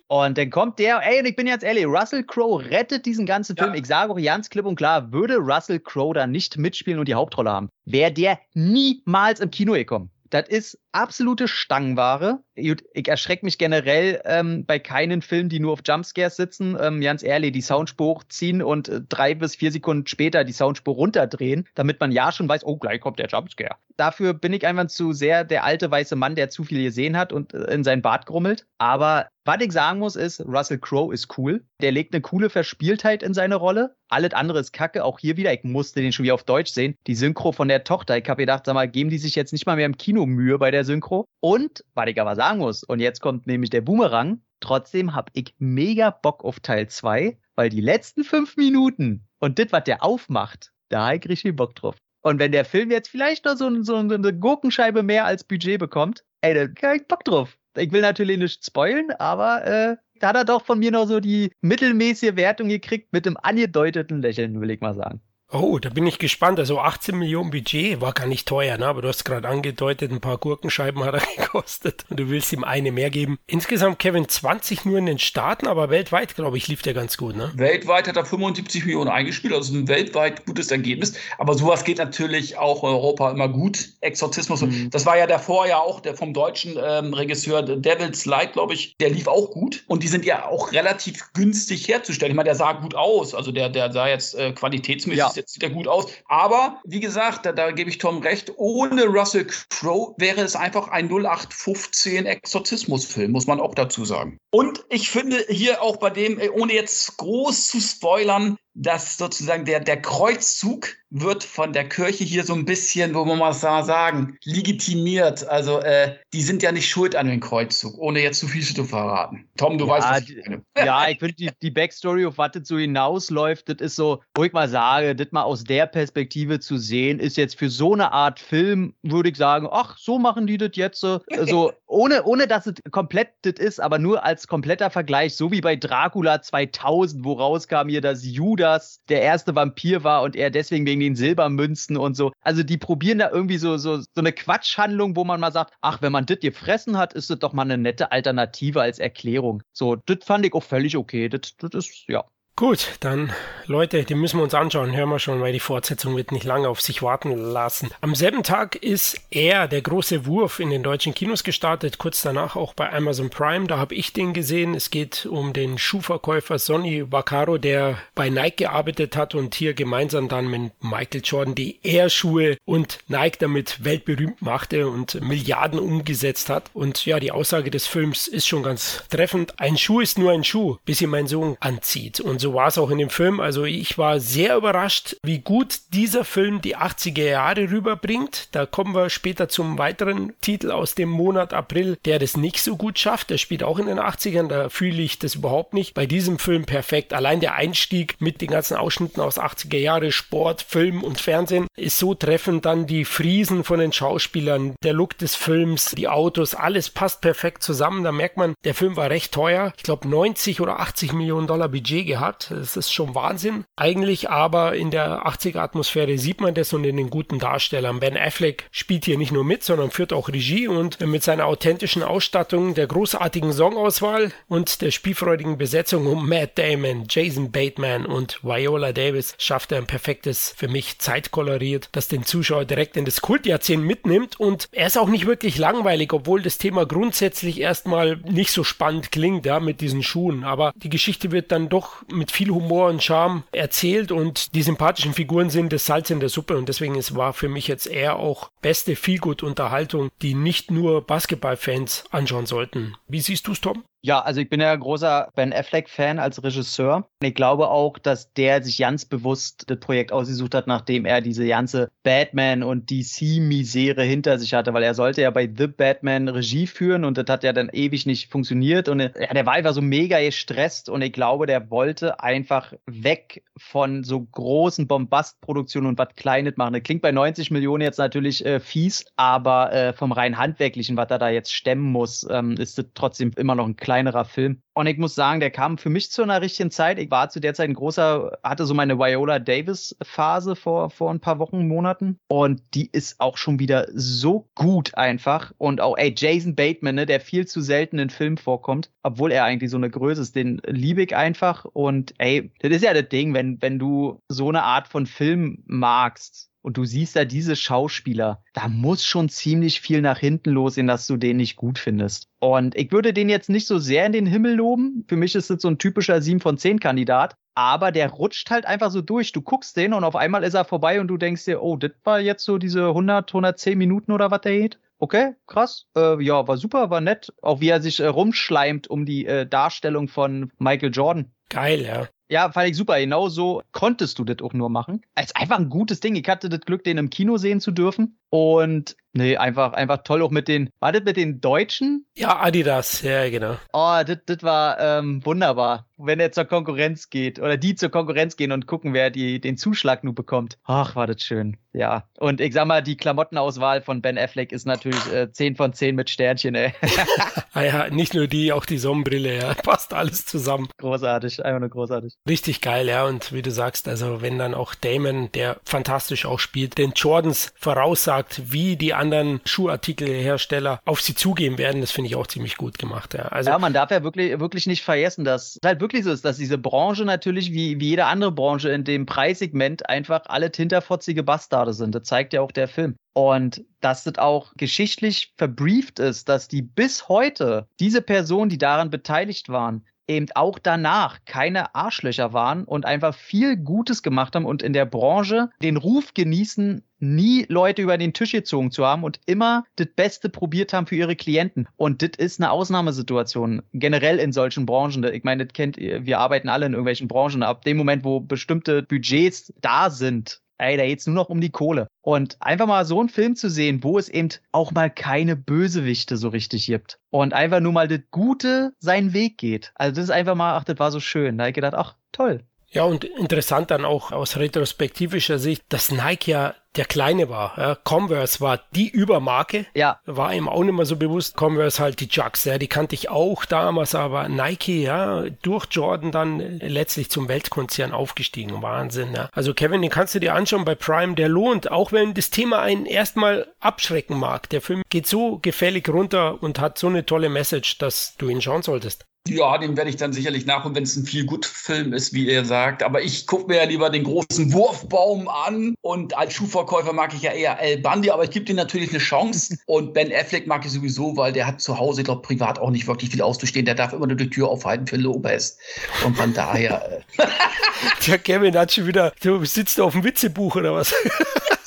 Und dann kommt der, ey, und ich bin jetzt ehrlich, Russell Crowe rettet diesen ganzen Film. Ja. Ich sage auch ganz klipp und klar, würde Russell Crowe da nicht mitspielen und die Hauptrolle haben, wäre der niemals im Kino gekommen. Das ist absolute Stangenware. Ich erschrecke mich generell ähm, bei keinen Filmen, die nur auf Jumpscares sitzen. Ähm, ganz ehrlich, die Soundspur hochziehen und äh, drei bis vier Sekunden später die Soundspur runterdrehen, damit man ja schon weiß, oh, gleich kommt der Jumpscare. Dafür bin ich einfach zu sehr der alte weiße Mann, der zu viel gesehen hat und äh, in sein Bart grummelt. Aber was ich sagen muss, ist, Russell Crowe ist cool. Der legt eine coole Verspieltheit in seine Rolle. Alles andere ist kacke. Auch hier wieder, ich musste den schon wieder auf Deutsch sehen. Die Synchro von der Tochter. Ich habe gedacht, sag mal, geben die sich jetzt nicht mal mehr im Kino Mühe bei der Synchro. Und, was ich aber sagen muss, und jetzt kommt nämlich der Boomerang, trotzdem habe ich mega Bock auf Teil 2, weil die letzten fünf Minuten und das, was der aufmacht, da habe ich richtig Bock drauf. Und wenn der Film jetzt vielleicht noch so, so eine Gurkenscheibe mehr als Budget bekommt, ey, da habe ich Bock drauf. Ich will natürlich nicht spoilen, aber äh, da hat er doch von mir noch so die mittelmäßige Wertung gekriegt mit einem angedeuteten Lächeln, will ich mal sagen. Oh, da bin ich gespannt. Also 18 Millionen Budget war gar nicht teuer, ne? aber du hast gerade angedeutet, ein paar Gurkenscheiben hat er gekostet und du willst ihm eine mehr geben. Insgesamt, Kevin, 20 nur in den Staaten, aber weltweit, glaube ich, lief der ganz gut. Ne? Weltweit hat er 75 Millionen eingespielt, also ein weltweit gutes Ergebnis. Aber sowas geht natürlich auch in Europa immer gut. Exorzismus, mhm. das war ja davor ja auch der vom deutschen ähm, Regisseur Devil's Light, glaube ich, der lief auch gut. Und die sind ja auch relativ günstig herzustellen. Ich meine, der sah gut aus, also der, der sah jetzt äh, qualitätsmäßig ja jetzt sieht er gut aus. Aber wie gesagt, da, da gebe ich Tom recht, ohne Russell Crowe wäre es einfach ein 0815 Exorzismusfilm, muss man auch dazu sagen. Und ich finde hier auch bei dem, äh, ohne jetzt groß zu spoilern, dass sozusagen der, der Kreuzzug wird von der Kirche hier so ein bisschen, wo man mal sagen, legitimiert. Also äh, die sind ja nicht schuld an dem Kreuzzug, ohne jetzt zu viel zu verraten. Tom, du ja, weißt, was ich meine. Ja, ich finde die, die Backstory, auf was das so hinausläuft, das ist so, wo ich mal sage, das mal aus der Perspektive zu sehen, ist jetzt für so eine Art Film, würde ich sagen, ach, so machen die das jetzt. So, also, ohne, ohne dass es komplett das ist, aber nur als kompletter Vergleich, so wie bei Dracula 2000, wo rauskam hier, dass Judas der erste Vampir war und er deswegen wegen den Silbermünzen und so. Also die probieren da irgendwie so, so, so eine Quatschhandlung, wo man mal sagt, ach, wenn man das gefressen hat, ist das doch mal eine nette Alternative als Erklärung. So, das fand ich auch völlig okay. Das, ist, ja, Gut, dann Leute, die müssen wir uns anschauen, hören wir schon, weil die Fortsetzung wird nicht lange auf sich warten lassen. Am selben Tag ist er, der große Wurf, in den deutschen Kinos gestartet, kurz danach auch bei Amazon Prime, da habe ich den gesehen. Es geht um den Schuhverkäufer Sonny Vaccaro, der bei Nike gearbeitet hat und hier gemeinsam dann mit Michael Jordan die Air-Schuhe und Nike damit weltberühmt machte und Milliarden umgesetzt hat. Und ja, die Aussage des Films ist schon ganz treffend. Ein Schuh ist nur ein Schuh, bis ihn mein Sohn anzieht. Und so war es auch in dem Film. Also ich war sehr überrascht, wie gut dieser Film die 80er Jahre rüberbringt. Da kommen wir später zum weiteren Titel aus dem Monat April, der das nicht so gut schafft. Der spielt auch in den 80ern, da fühle ich das überhaupt nicht. Bei diesem Film perfekt. Allein der Einstieg mit den ganzen Ausschnitten aus 80er Jahre, Sport, Film und Fernsehen ist so treffend. Dann die Friesen von den Schauspielern, der Look des Films, die Autos, alles passt perfekt zusammen. Da merkt man, der Film war recht teuer. Ich glaube 90 oder 80 Millionen Dollar Budget gehabt hat. Das ist schon Wahnsinn. Eigentlich aber in der 80er-Atmosphäre sieht man das und in den guten Darstellern. Ben Affleck spielt hier nicht nur mit, sondern führt auch Regie und mit seiner authentischen Ausstattung, der großartigen Songauswahl und der spielfreudigen Besetzung um Matt Damon, Jason Bateman und Viola Davis schafft er ein perfektes, für mich zeitkoloriert, das den Zuschauer direkt in das Kultjahrzehnt mitnimmt und er ist auch nicht wirklich langweilig, obwohl das Thema grundsätzlich erstmal nicht so spannend klingt, ja, mit diesen Schuhen. Aber die Geschichte wird dann doch mit viel Humor und Charme erzählt und die sympathischen Figuren sind das Salz in der Suppe und deswegen es war für mich jetzt eher auch beste Feelgood-Unterhaltung, die nicht nur Basketballfans anschauen sollten. Wie siehst du es, Tom? Ja, also ich bin ja großer Ben Affleck-Fan als Regisseur. Ich glaube auch, dass der sich ganz bewusst das Projekt ausgesucht hat, nachdem er diese ganze Batman- und DC-Misere hinter sich hatte, weil er sollte ja bei The Batman Regie führen und das hat ja dann ewig nicht funktioniert und ja, der war einfach so mega gestresst und ich glaube, der wollte einfach weg von so großen Bombastproduktionen und was Kleines machen. Das klingt bei 90 Millionen jetzt natürlich äh, fies, aber äh, vom rein handwerklichen, was er da jetzt stemmen muss, ähm, ist das trotzdem immer noch ein kleinerer Film. Und ich muss sagen, der kam für mich zu einer richtigen Zeit. Ich war zu der Zeit ein großer, hatte so meine Viola Davis Phase vor, vor ein paar Wochen, Monaten. Und die ist auch schon wieder so gut einfach. Und auch, ey, Jason Bateman, ne, der viel zu selten in Filmen vorkommt, obwohl er eigentlich so eine Größe ist, den liebe ich einfach. Und ey, das ist ja das Ding, wenn, wenn du so eine Art von Film magst, und du siehst da diese Schauspieler, da muss schon ziemlich viel nach hinten losgehen, dass du den nicht gut findest. Und ich würde den jetzt nicht so sehr in den Himmel loben. Für mich ist das so ein typischer 7 von 10 Kandidat. Aber der rutscht halt einfach so durch. Du guckst den und auf einmal ist er vorbei und du denkst dir, oh, das war jetzt so diese 100, 110 Minuten oder was der geht. Okay, krass. Äh, ja, war super, war nett. Auch wie er sich äh, rumschleimt um die äh, Darstellung von Michael Jordan. Geil, ja. Ja, fand ich super. Genau so konntest du das auch nur machen. Als einfach ein gutes Ding. Ich hatte das Glück, den im Kino sehen zu dürfen. Und nee, einfach, einfach toll auch mit den, war das mit den Deutschen? Ja, Adidas, ja, genau. Oh, das, das war ähm, wunderbar. Wenn er zur Konkurrenz geht oder die zur Konkurrenz gehen und gucken, wer die, den Zuschlag nur bekommt. Ach, war das schön. Ja. Und ich sag mal, die Klamottenauswahl von Ben Affleck ist natürlich äh, 10 von 10 mit Sternchen, ey. ah ja, nicht nur die, auch die Sonnenbrille, ja. Passt alles zusammen. Großartig, einfach nur großartig. Richtig geil, ja. Und wie du sagst, also wenn dann auch Damon, der fantastisch auch spielt, den Jordans voraussagt, wie die anderen Schuhartikelhersteller auf sie zugehen werden, das finde ich auch ziemlich gut gemacht, ja. Also, ja, man darf ja wirklich, wirklich nicht vergessen, dass es halt wirklich so ist, dass diese Branche natürlich wie, wie jede andere Branche in dem Preissegment einfach alle tinterfotzige Bastarde sind. Das zeigt ja auch der Film. Und dass das auch geschichtlich verbrieft ist, dass die bis heute diese Personen, die daran beteiligt waren, eben auch danach keine Arschlöcher waren und einfach viel Gutes gemacht haben und in der Branche den Ruf genießen, nie Leute über den Tisch gezogen zu haben und immer das Beste probiert haben für ihre Klienten. Und das ist eine Ausnahmesituation, generell in solchen Branchen. Ich meine, das kennt ihr, wir arbeiten alle in irgendwelchen Branchen. Ab dem Moment, wo bestimmte Budgets da sind, ey, da geht's nur noch um die Kohle. Und einfach mal so einen Film zu sehen, wo es eben auch mal keine Bösewichte so richtig gibt. Und einfach nur mal das Gute seinen Weg geht. Also das ist einfach mal, ach, das war so schön. Da habe ich gedacht, ach, toll. Ja, und interessant dann auch aus retrospektivischer Sicht, dass Nike ja der Kleine war. Ja. Converse war die Übermarke. Ja. War ihm auch nicht mehr so bewusst. Converse halt die Jugs, ja, die kannte ich auch damals, aber Nike, ja, durch Jordan dann letztlich zum Weltkonzern aufgestiegen. Wahnsinn, ja. Also Kevin, den kannst du dir anschauen bei Prime, der lohnt, auch wenn das Thema einen erstmal abschrecken mag. Der Film geht so gefällig runter und hat so eine tolle Message, dass du ihn schauen solltest. Ja, den werde ich dann sicherlich nachholen, wenn es ein viel gut Film ist, wie ihr sagt. Aber ich gucke mir ja lieber den großen Wurfbaum an. Und als Schuhverkäufer mag ich ja eher El Bundy, aber ich gebe dir natürlich eine Chance. Und Ben Affleck mag ich sowieso, weil der hat zu Hause, ich glaube, privat auch nicht wirklich viel auszustehen. Der darf immer nur die Tür aufhalten für Lopez. Und von daher. Äh der Kevin hat schon wieder, du sitzt auf dem Witzebuch oder was?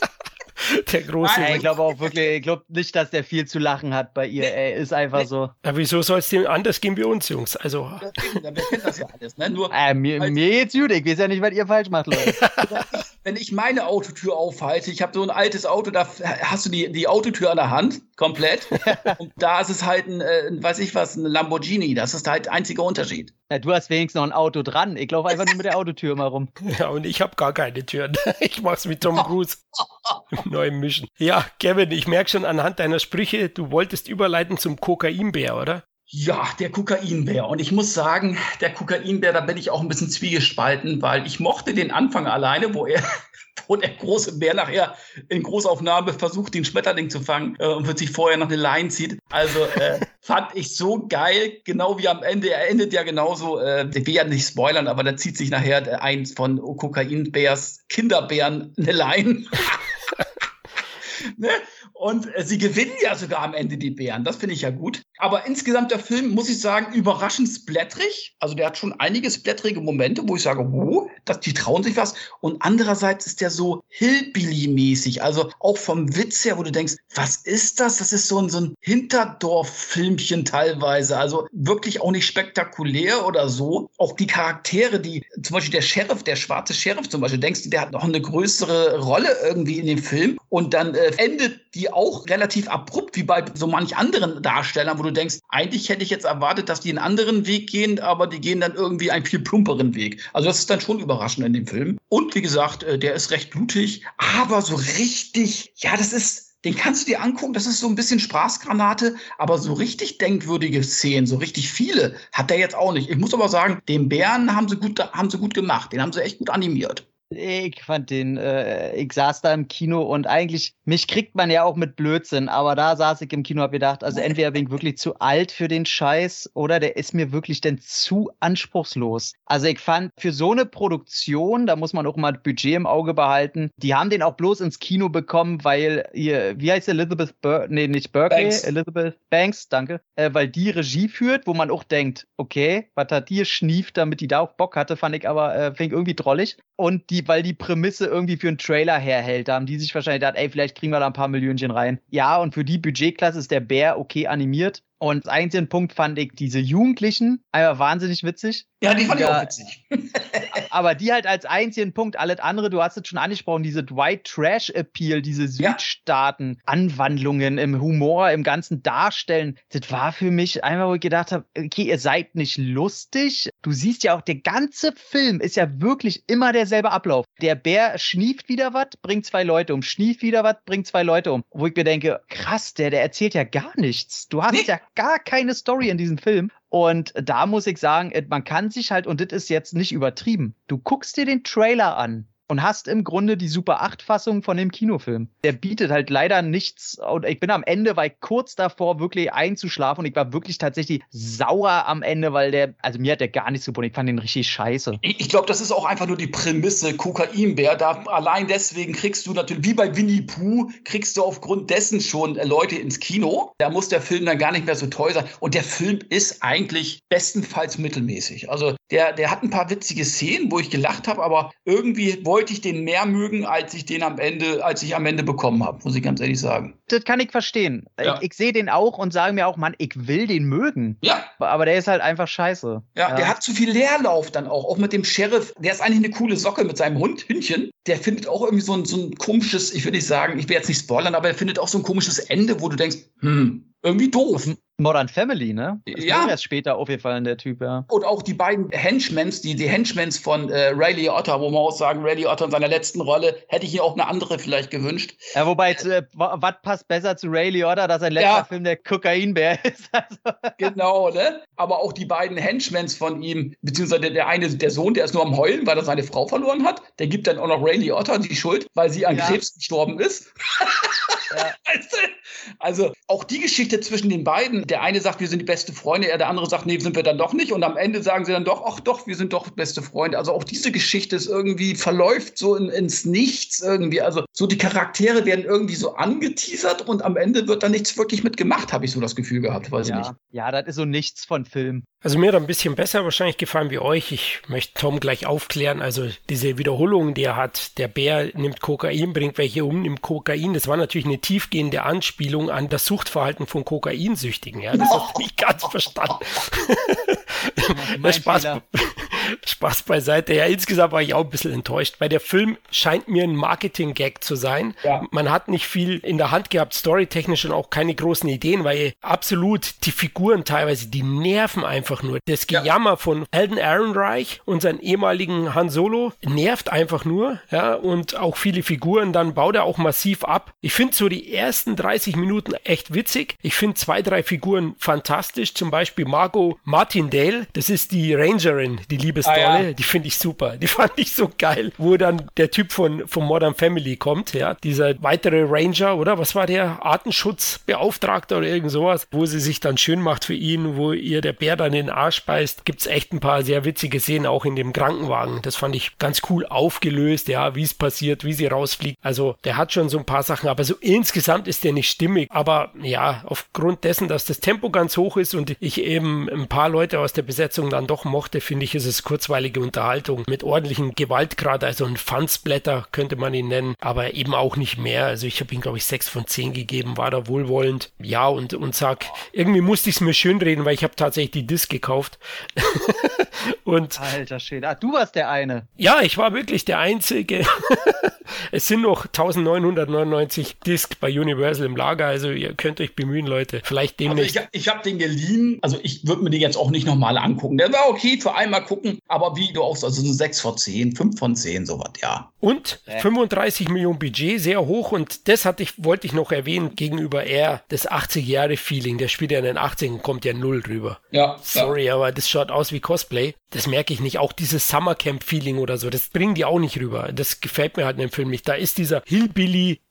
der große. Nein, ich glaube auch wirklich, ich glaube nicht, dass der viel zu lachen hat bei ihr. Ey, ist einfach nee. so. Ja, wieso soll es dem anders gehen wie uns, Jungs? Also. Ja, wir kennen das ja alles, ne? Nur, äh, mir, halt, mir geht's gut, ich weiß ja nicht, was ihr falsch macht, Leute. Wenn ich meine Autotür aufhalte, ich habe so ein altes Auto, da hast du die, die Autotür an der Hand, komplett. und da ist es halt ein, äh, weiß ich was, ein Lamborghini. Das ist halt der einzige Unterschied. Ja, du hast wenigstens noch ein Auto dran. Ich laufe einfach nur mit der Autotür immer rum. Ja, und ich habe gar keine Türen. Ich mach's mit Tom Cruise. Neuen Mischen. Ja, Kevin, ich merke schon anhand deiner Sprüche, du wolltest überleiten zum Kokainbär, oder? Ja, der Kokainbär. Und ich muss sagen, der Kokainbär, da bin ich auch ein bisschen zwiegespalten, weil ich mochte den Anfang alleine, wo er wo der große Bär nachher in Großaufnahme versucht, den Schmetterling zu fangen äh, und wird sich vorher noch eine Leine zieht. Also äh, fand ich so geil, genau wie am Ende. Er endet ja genauso, äh, ich will ja nicht spoilern, aber da zieht sich nachher eins von Kokainbärs Kinderbären eine Leine. ne? Und äh, sie gewinnen ja sogar am Ende die Bären. Das finde ich ja gut. Aber insgesamt der Film, muss ich sagen, überraschend splättrig. Also der hat schon einige splättrige Momente, wo ich sage, oh, die trauen sich was. Und andererseits ist der so Hillbilly-mäßig. Also auch vom Witz her, wo du denkst, was ist das? Das ist so ein, so ein Hinterdorf-Filmchen teilweise. Also wirklich auch nicht spektakulär oder so. Auch die Charaktere, die, zum Beispiel der Sheriff, der schwarze Sheriff zum Beispiel, denkst du, der hat noch eine größere Rolle irgendwie in dem Film. Und dann äh, endet die auch relativ abrupt, wie bei so manch anderen Darstellern, wo du denkst, eigentlich hätte ich jetzt erwartet, dass die einen anderen Weg gehen, aber die gehen dann irgendwie einen viel plumperen Weg. Also das ist dann schon überraschend in dem Film. Und wie gesagt, äh, der ist recht blutig, aber so richtig, ja, das ist, den kannst du dir angucken, das ist so ein bisschen Spaßgranate, aber so richtig denkwürdige Szenen, so richtig viele, hat der jetzt auch nicht. Ich muss aber sagen, den Bären haben sie gut, haben sie gut gemacht, den haben sie echt gut animiert. Ich fand den, äh, ich saß da im Kino und eigentlich, mich kriegt man ja auch mit Blödsinn, aber da saß ich im Kino und hab gedacht, also entweder bin ich wirklich zu alt für den Scheiß oder der ist mir wirklich denn zu anspruchslos. Also ich fand, für so eine Produktion, da muss man auch mal Budget im Auge behalten, die haben den auch bloß ins Kino bekommen, weil ihr, wie heißt Elizabeth Bur nee, nicht Berkeley, Banks. Elizabeth Banks, danke, äh, weil die Regie führt, wo man auch denkt, okay, was hat die schnieft, damit die da auch Bock hatte, fand ich aber, äh, fing irgendwie drollig. Und die, weil die Prämisse irgendwie für einen Trailer herhält, da haben die sich wahrscheinlich gedacht, ey, vielleicht kriegen wir da ein paar Millionchen rein. Ja, und für die Budgetklasse ist der Bär okay animiert. Und einzigen Punkt fand ich diese Jugendlichen einfach wahnsinnig witzig. Ja, die fand ich auch witzig. aber die halt als einzigen Punkt, alles andere, du hast es schon angesprochen, diese White Trash Appeal, diese Südstaaten-Anwandlungen im Humor, im ganzen Darstellen, das war für mich einfach, wo ich gedacht habe, okay, ihr seid nicht lustig. Du siehst ja auch, der ganze Film ist ja wirklich immer derselbe Ablauf. Der Bär schnieft wieder was, bringt zwei Leute um, schnieft wieder was, bringt zwei Leute um. Wo ich mir denke, krass, der, der erzählt ja gar nichts. Du hast ja gar keine Story in diesem Film. Und da muss ich sagen, man kann sich halt, und das ist jetzt nicht übertrieben, du guckst dir den Trailer an und hast im Grunde die Super 8 Fassung von dem Kinofilm. Der bietet halt leider nichts und ich bin am Ende, weil kurz davor wirklich einzuschlafen und ich war wirklich tatsächlich sauer am Ende, weil der, also mir hat der gar nichts geboten. Ich fand den richtig scheiße. Ich, ich glaube, das ist auch einfach nur die Prämisse Kokainbär. Da allein deswegen kriegst du natürlich, wie bei Winnie Pooh, kriegst du aufgrund dessen schon äh, Leute ins Kino. Da muss der Film dann gar nicht mehr so toll sein. Und der Film ist eigentlich bestenfalls mittelmäßig. Also der, der hat ein paar witzige Szenen, wo ich gelacht habe, aber irgendwie wollte ich den mehr mögen, als ich den am Ende, als ich am Ende bekommen habe, muss ich ganz ehrlich sagen. Das kann ich verstehen. Ja. Ich, ich sehe den auch und sage mir auch, Mann, ich will den mögen. Ja. Aber der ist halt einfach scheiße. Ja, ja, der hat zu viel Leerlauf dann auch. Auch mit dem Sheriff. Der ist eigentlich eine coole Socke mit seinem Hund, Hündchen. Der findet auch irgendwie so ein, so ein komisches, ich will nicht sagen, ich will jetzt nicht spoilern, aber er findet auch so ein komisches Ende, wo du denkst, hm, irgendwie doof. Modern Family, ne? Das ja. Erst später aufgefallen, der Typ, ja. Und auch die beiden Henchmans, die, die Henchmans von äh, Ray Liotta, wo man auch sagen, Ray Liotta in seiner letzten Rolle, hätte ich ihm auch eine andere vielleicht gewünscht. Ja, wobei, äh, was passt besser zu Ray Liotta, dass sein letzter ja. Film der Kokainbär ist? Also. Genau, ne? Aber auch die beiden Henchmans von ihm, beziehungsweise der, der eine, der Sohn, der ist nur am Heulen, weil er seine Frau verloren hat, der gibt dann auch noch Ray Liotta die Schuld, weil sie an ja. Krebs gestorben ist. Ja. also auch die Geschichte zwischen den beiden, der eine sagt, wir sind die beste Freunde, er der andere sagt, nee, sind wir dann doch nicht. Und am Ende sagen sie dann doch, ach doch, wir sind doch beste Freunde. Also auch diese Geschichte ist irgendwie verläuft so in, ins Nichts irgendwie. Also so die Charaktere werden irgendwie so angeteasert und am Ende wird da nichts wirklich mitgemacht, habe ich so das Gefühl gehabt, weiß ja. ich nicht. Ja, das ist so nichts von Film. Also mir hat ein bisschen besser wahrscheinlich gefallen wie euch. Ich möchte Tom gleich aufklären. Also diese Wiederholung, die er hat, der Bär nimmt Kokain, bringt welche um, nimmt Kokain. Das war natürlich eine tiefgehende Anspielung an das Suchtverhalten von Kokainsüchtigen. Ja, das hat ich nicht ganz verstanden. der, Spaß, Spaß beiseite. Ja, insgesamt war ich auch ein bisschen enttäuscht, weil der Film scheint mir ein Marketing-Gag zu sein. Ja. Man hat nicht viel in der Hand gehabt, storytechnisch und auch keine großen Ideen, weil absolut die Figuren teilweise, die nerven einfach nur. Das Gejammer ja. von Alden Ehrenreich, unseren ehemaligen Han Solo, nervt einfach nur. Ja, und auch viele Figuren, dann baut er auch massiv ab. Ich finde so die ersten 30 Minuten echt witzig. Ich finde zwei, drei Figuren fantastisch. Zum Beispiel Margot Martindale, das ist die Rangerin, die Liebesdolle. Ah, ja. Die finde ich super. Die fand ich so geil. Wo dann der Typ von, von Modern Family kommt, ja. Dieser weitere Ranger, oder? Was war der? Artenschutzbeauftragter oder irgend sowas, wo sie sich dann schön macht für ihn, wo ihr der Bär dann den Arsch beißt. Gibt es echt ein paar sehr witzige Szenen auch in dem Krankenwagen. Das fand ich ganz cool aufgelöst, ja, wie es passiert, wie sie rausfliegt. Also der hat schon so ein paar Sachen, aber so insgesamt ist der nicht stimmig. Aber ja, aufgrund dessen, dass das Tempo ganz hoch ist und ich eben ein paar Leute aus der Besetzung dann doch mochte, finde ich, ist es kurzweilige Unterhaltung mit ordentlichen Gewaltgrad, also ein Fansblätter könnte man ihn nennen, aber eben auch nicht mehr. Also ich habe ihm, glaube ich, sechs von zehn gegeben, war da wohlwollend. Ja, und, und sag, irgendwie musste ich es mir schön reden, weil ich habe tatsächlich die Disc gekauft. und Alter Schäde, ah, du warst der eine. Ja, ich war wirklich der Einzige. es sind noch 1999 Disc bei Universal im Lager, also ihr könnt euch bemühen, Leute. Vielleicht demnächst. Also ich, ich habe den geliehen, also ich würde mir den jetzt auch nicht nochmal angucken. Der war okay für einmal gucken, aber wie du auch sagst, also 6 von 10, 5 von 10, sowas, ja. Und 35 Millionen Budget, sehr hoch und das hatte ich, wollte ich noch erwähnen gegenüber eher das 80-Jahre-Feeling. Der spielt ja in den 80ern, kommt ja null drüber. Ja. Sorry, ja. aber das schaut aus wie Cosplay. Das merke ich nicht. Auch dieses Summercamp-Feeling oder so, das bringen die auch nicht rüber. Das gefällt mir halt in dem Film nicht. Da ist dieser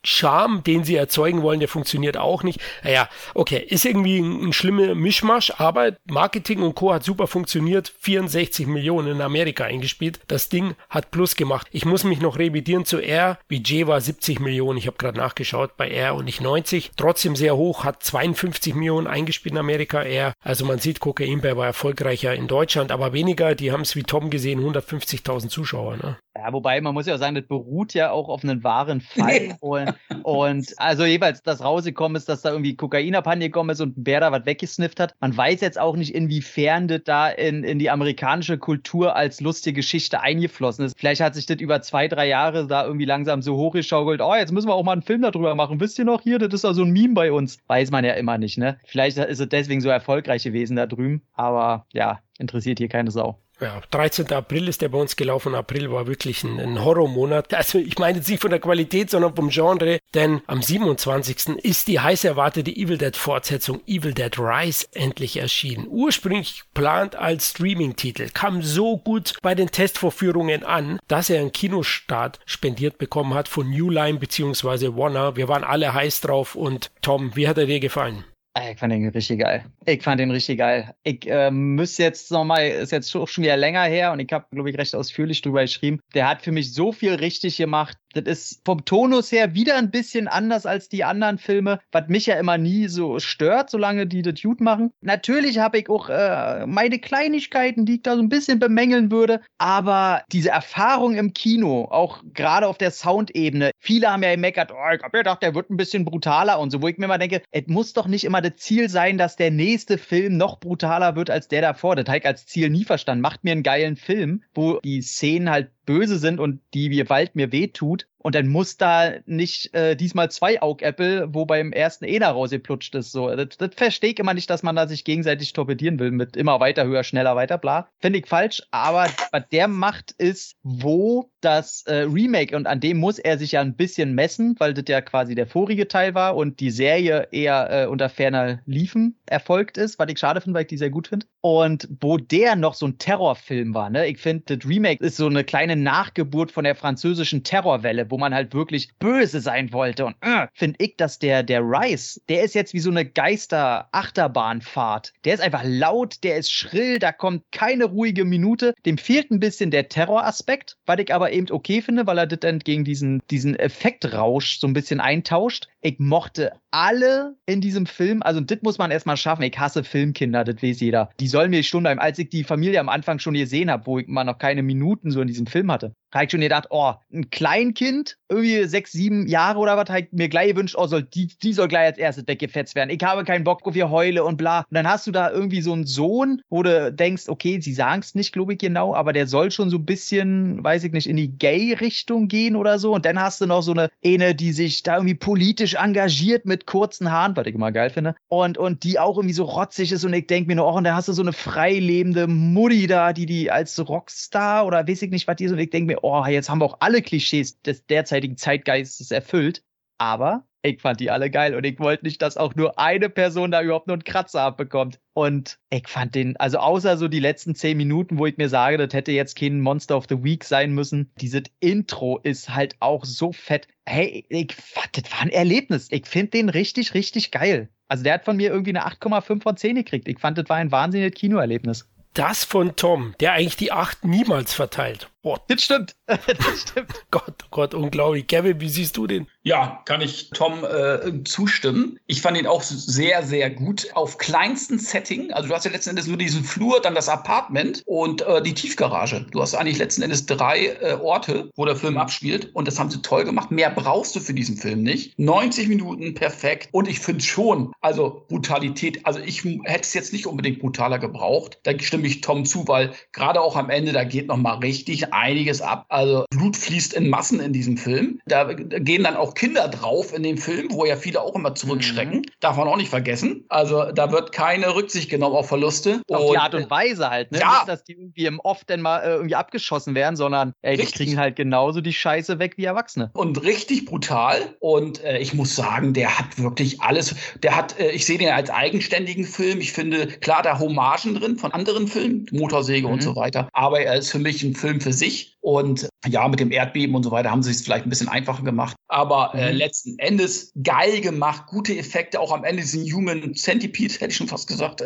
Hillbilly-Charme, den sie erzeugen wollen, der funktioniert auch nicht. Naja, okay, ist irgendwie ein, ein schlimmer Mischmasch, aber Marketing und Co. hat super funktioniert. 64 Millionen in Amerika eingespielt. Das Ding hat Plus gemacht. Ich muss mich noch revidieren zu R. Budget war 70 Millionen. Ich habe gerade nachgeschaut bei R und nicht 90. Trotzdem sehr hoch, hat 52 Millionen eingespielt in Amerika. R. Also man sieht, Kokainbär war erfolgreicher in Deutschland, aber weniger. Die haben es wie Tom gesehen, 150.000 Zuschauer. Ne? Ja, wobei man muss ja sagen, das beruht ja auch auf einem wahren Fall. und, und also jeweils das rausgekommen ist, dass da irgendwie Kokain abhandengekommen ist und ein Bär da was weggesnifft hat. Man weiß jetzt auch nicht, inwiefern das da in, in die amerikanische Kultur als lustige Geschichte eingeflossen ist. Vielleicht hat sich das über zwei, drei Jahre da irgendwie langsam so hochgeschaukelt. Oh, jetzt müssen wir auch mal einen Film darüber machen. Wisst ihr noch hier, das ist also ein Meme bei uns. Weiß man ja immer nicht, ne? Vielleicht ist es deswegen so erfolgreich gewesen da drüben. Aber ja, interessiert hier keine Sau ja, 13. April ist der bei uns gelaufen. April war wirklich ein, ein Horrormonat. Also ich meine jetzt nicht von der Qualität, sondern vom Genre. Denn am 27. ist die heiß erwartete Evil Dead Fortsetzung Evil Dead Rise endlich erschienen. Ursprünglich geplant als Streaming-Titel, kam so gut bei den Testvorführungen an, dass er einen Kinostart spendiert bekommen hat von New Line bzw. Warner. Wir waren alle heiß drauf und Tom, wie hat er dir gefallen? Ah, ich fand den richtig geil. Ich fand den richtig geil. Ich äh, müsste jetzt nochmal, ist jetzt schon wieder länger her und ich habe, glaube ich, recht ausführlich drüber geschrieben. Der hat für mich so viel richtig gemacht. Das ist vom Tonus her wieder ein bisschen anders als die anderen Filme, was mich ja immer nie so stört, solange die das gut machen. Natürlich habe ich auch äh, meine Kleinigkeiten, die ich da so ein bisschen bemängeln würde, aber diese Erfahrung im Kino, auch gerade auf der Soundebene, viele haben ja gemeckert, oh, ich habe ja gedacht, der wird ein bisschen brutaler und so, wo ich mir mal denke, es muss doch nicht immer das Ziel sein, dass der nächste Film noch brutaler wird als der davor. Habe ich als Ziel nie verstanden. Macht mir einen geilen Film, wo die Szenen halt böse sind und die Gewalt mir wehtut. Und dann muss da nicht äh, diesmal zwei Augäpfel, wo beim ersten da rausgeplutscht ist. So, das, das verstehe ich immer nicht, dass man da sich gegenseitig torpedieren will mit immer weiter, höher, schneller, weiter, bla. Finde ich falsch. Aber was der macht, ist, wo das äh, Remake, und an dem muss er sich ja ein bisschen messen, weil das ja quasi der vorige Teil war und die Serie eher äh, unter ferner Liefen erfolgt ist, was ich schade finde, weil ich die sehr gut finde. Und wo der noch so ein Terrorfilm war, ne? Ich finde, das Remake ist so eine kleine Nachgeburt von der französischen Terrorwelle, wo man halt wirklich böse sein wollte. Und äh, finde ich, dass der, der Rice, der ist jetzt wie so eine Geister-Achterbahnfahrt. Der ist einfach laut, der ist schrill, da kommt keine ruhige Minute. Dem fehlt ein bisschen der Terroraspekt, was ich aber eben okay finde, weil er das dann gegen diesen, diesen Effektrausch so ein bisschen eintauscht. Ich mochte alle in diesem Film, also das muss man erstmal schaffen. Ich hasse Filmkinder, das weiß jeder. Die sollen mir die Stunde. Als ich die Familie am Anfang schon gesehen habe, wo ich mal noch keine Minuten so in diesem Film hatte, habe ich schon gedacht, oh, ein Kleinkind Kind, irgendwie sechs, sieben Jahre oder was, halt mir gleich gewünscht, oh, soll, die, die soll gleich als erstes weggefetzt werden. Ich habe keinen Bock auf ihr Heule und bla. Und dann hast du da irgendwie so einen Sohn, wo du denkst, okay, sie sagen es nicht, glaube ich, genau, aber der soll schon so ein bisschen, weiß ich nicht, in die Gay-Richtung gehen oder so. Und dann hast du noch so eine eine, die sich da irgendwie politisch engagiert mit kurzen Haaren, was ich immer geil finde. Und, und die auch irgendwie so rotzig ist. Und ich denke mir nur, oh, und da hast du so eine freilebende Mutti da, die die als Rockstar oder weiß ich nicht, was die ist. Und ich denke mir, oh, jetzt haben wir auch alle Klischees des derzeitigen Zeitgeistes erfüllt. Aber ich fand die alle geil und ich wollte nicht, dass auch nur eine Person da überhaupt nur einen Kratzer abbekommt. Und ich fand den, also außer so die letzten zehn Minuten, wo ich mir sage, das hätte jetzt kein Monster of the Week sein müssen, dieses Intro ist halt auch so fett. Hey, ich fand, das war ein Erlebnis. Ich finde den richtig, richtig geil. Also der hat von mir irgendwie eine 8,5 von 10 gekriegt. Ich fand, das war ein wahnsinniges Kinoerlebnis. Das von Tom, der eigentlich die 8 niemals verteilt. Boah. Das stimmt. das stimmt. Gott, oh Gott, unglaublich. Kevin, wie siehst du den? Ja, kann ich Tom äh, zustimmen. Ich fand ihn auch sehr, sehr gut. Auf kleinsten Setting. Also du hast ja letzten Endes nur diesen Flur, dann das Apartment und äh, die Tiefgarage. Du hast eigentlich letzten Endes drei äh, Orte, wo der Film abspielt. Und das haben sie toll gemacht. Mehr brauchst du für diesen Film nicht. 90 Minuten perfekt. Und ich finde schon, also Brutalität, also ich hätte es jetzt nicht unbedingt brutaler gebraucht. Da stimme ich Tom zu, weil gerade auch am Ende, da geht noch mal richtig einiges ab. Also Blut fließt in Massen in diesem Film. Da gehen dann auch Kinder drauf in dem Film, wo ja viele auch immer zurückschrecken. Mhm. Darf man auch nicht vergessen. Also da wird keine Rücksicht genommen auf Verluste. Auf die Art und Weise halt, ne? Ja. Nicht, dass die irgendwie im Off dann mal äh, irgendwie abgeschossen werden, sondern ey, die kriegen halt genauso die Scheiße weg wie Erwachsene. Und richtig brutal. Und äh, ich muss sagen, der hat wirklich alles. Der hat, äh, ich sehe den als eigenständigen Film. Ich finde, klar, da Hommagen drin von anderen Filmen, Motorsäge mhm. und so weiter. Aber er ist für mich ein Film für sich sich. Und ja, mit dem Erdbeben und so weiter haben sie es vielleicht ein bisschen einfacher gemacht. Aber äh, mhm. letzten Endes geil gemacht, gute Effekte, auch am Ende diesen Human Centipede, hätte ich schon fast gesagt.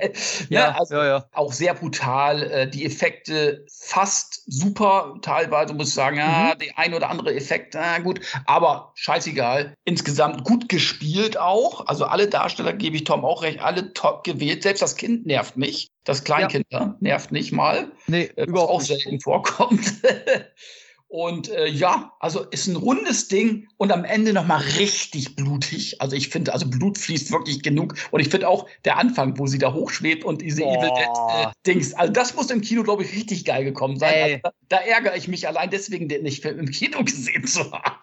ja, also ja, ja. auch sehr brutal. Äh, die Effekte fast super, teilweise muss ich sagen, ja, mhm. die ein oder andere Effekt, na gut, aber scheißegal. Insgesamt gut gespielt auch. Also alle Darsteller gebe ich Tom auch recht, alle top gewählt. Selbst das Kind nervt mich. Das Kleinkind ja. nervt nicht mal. Nee, äh, überhaupt auch selten vorkommt. Und äh, ja, also ist ein rundes Ding und am Ende nochmal richtig blutig. Also ich finde, also Blut fließt wirklich genug. Und ich finde auch der Anfang, wo sie da hochschwebt und diese Boah. Evil Dead äh, Dings. Also das muss im Kino, glaube ich, richtig geil gekommen sein. Also da, da, ärgere ich mich allein deswegen, den nicht im Kino gesehen zu haben.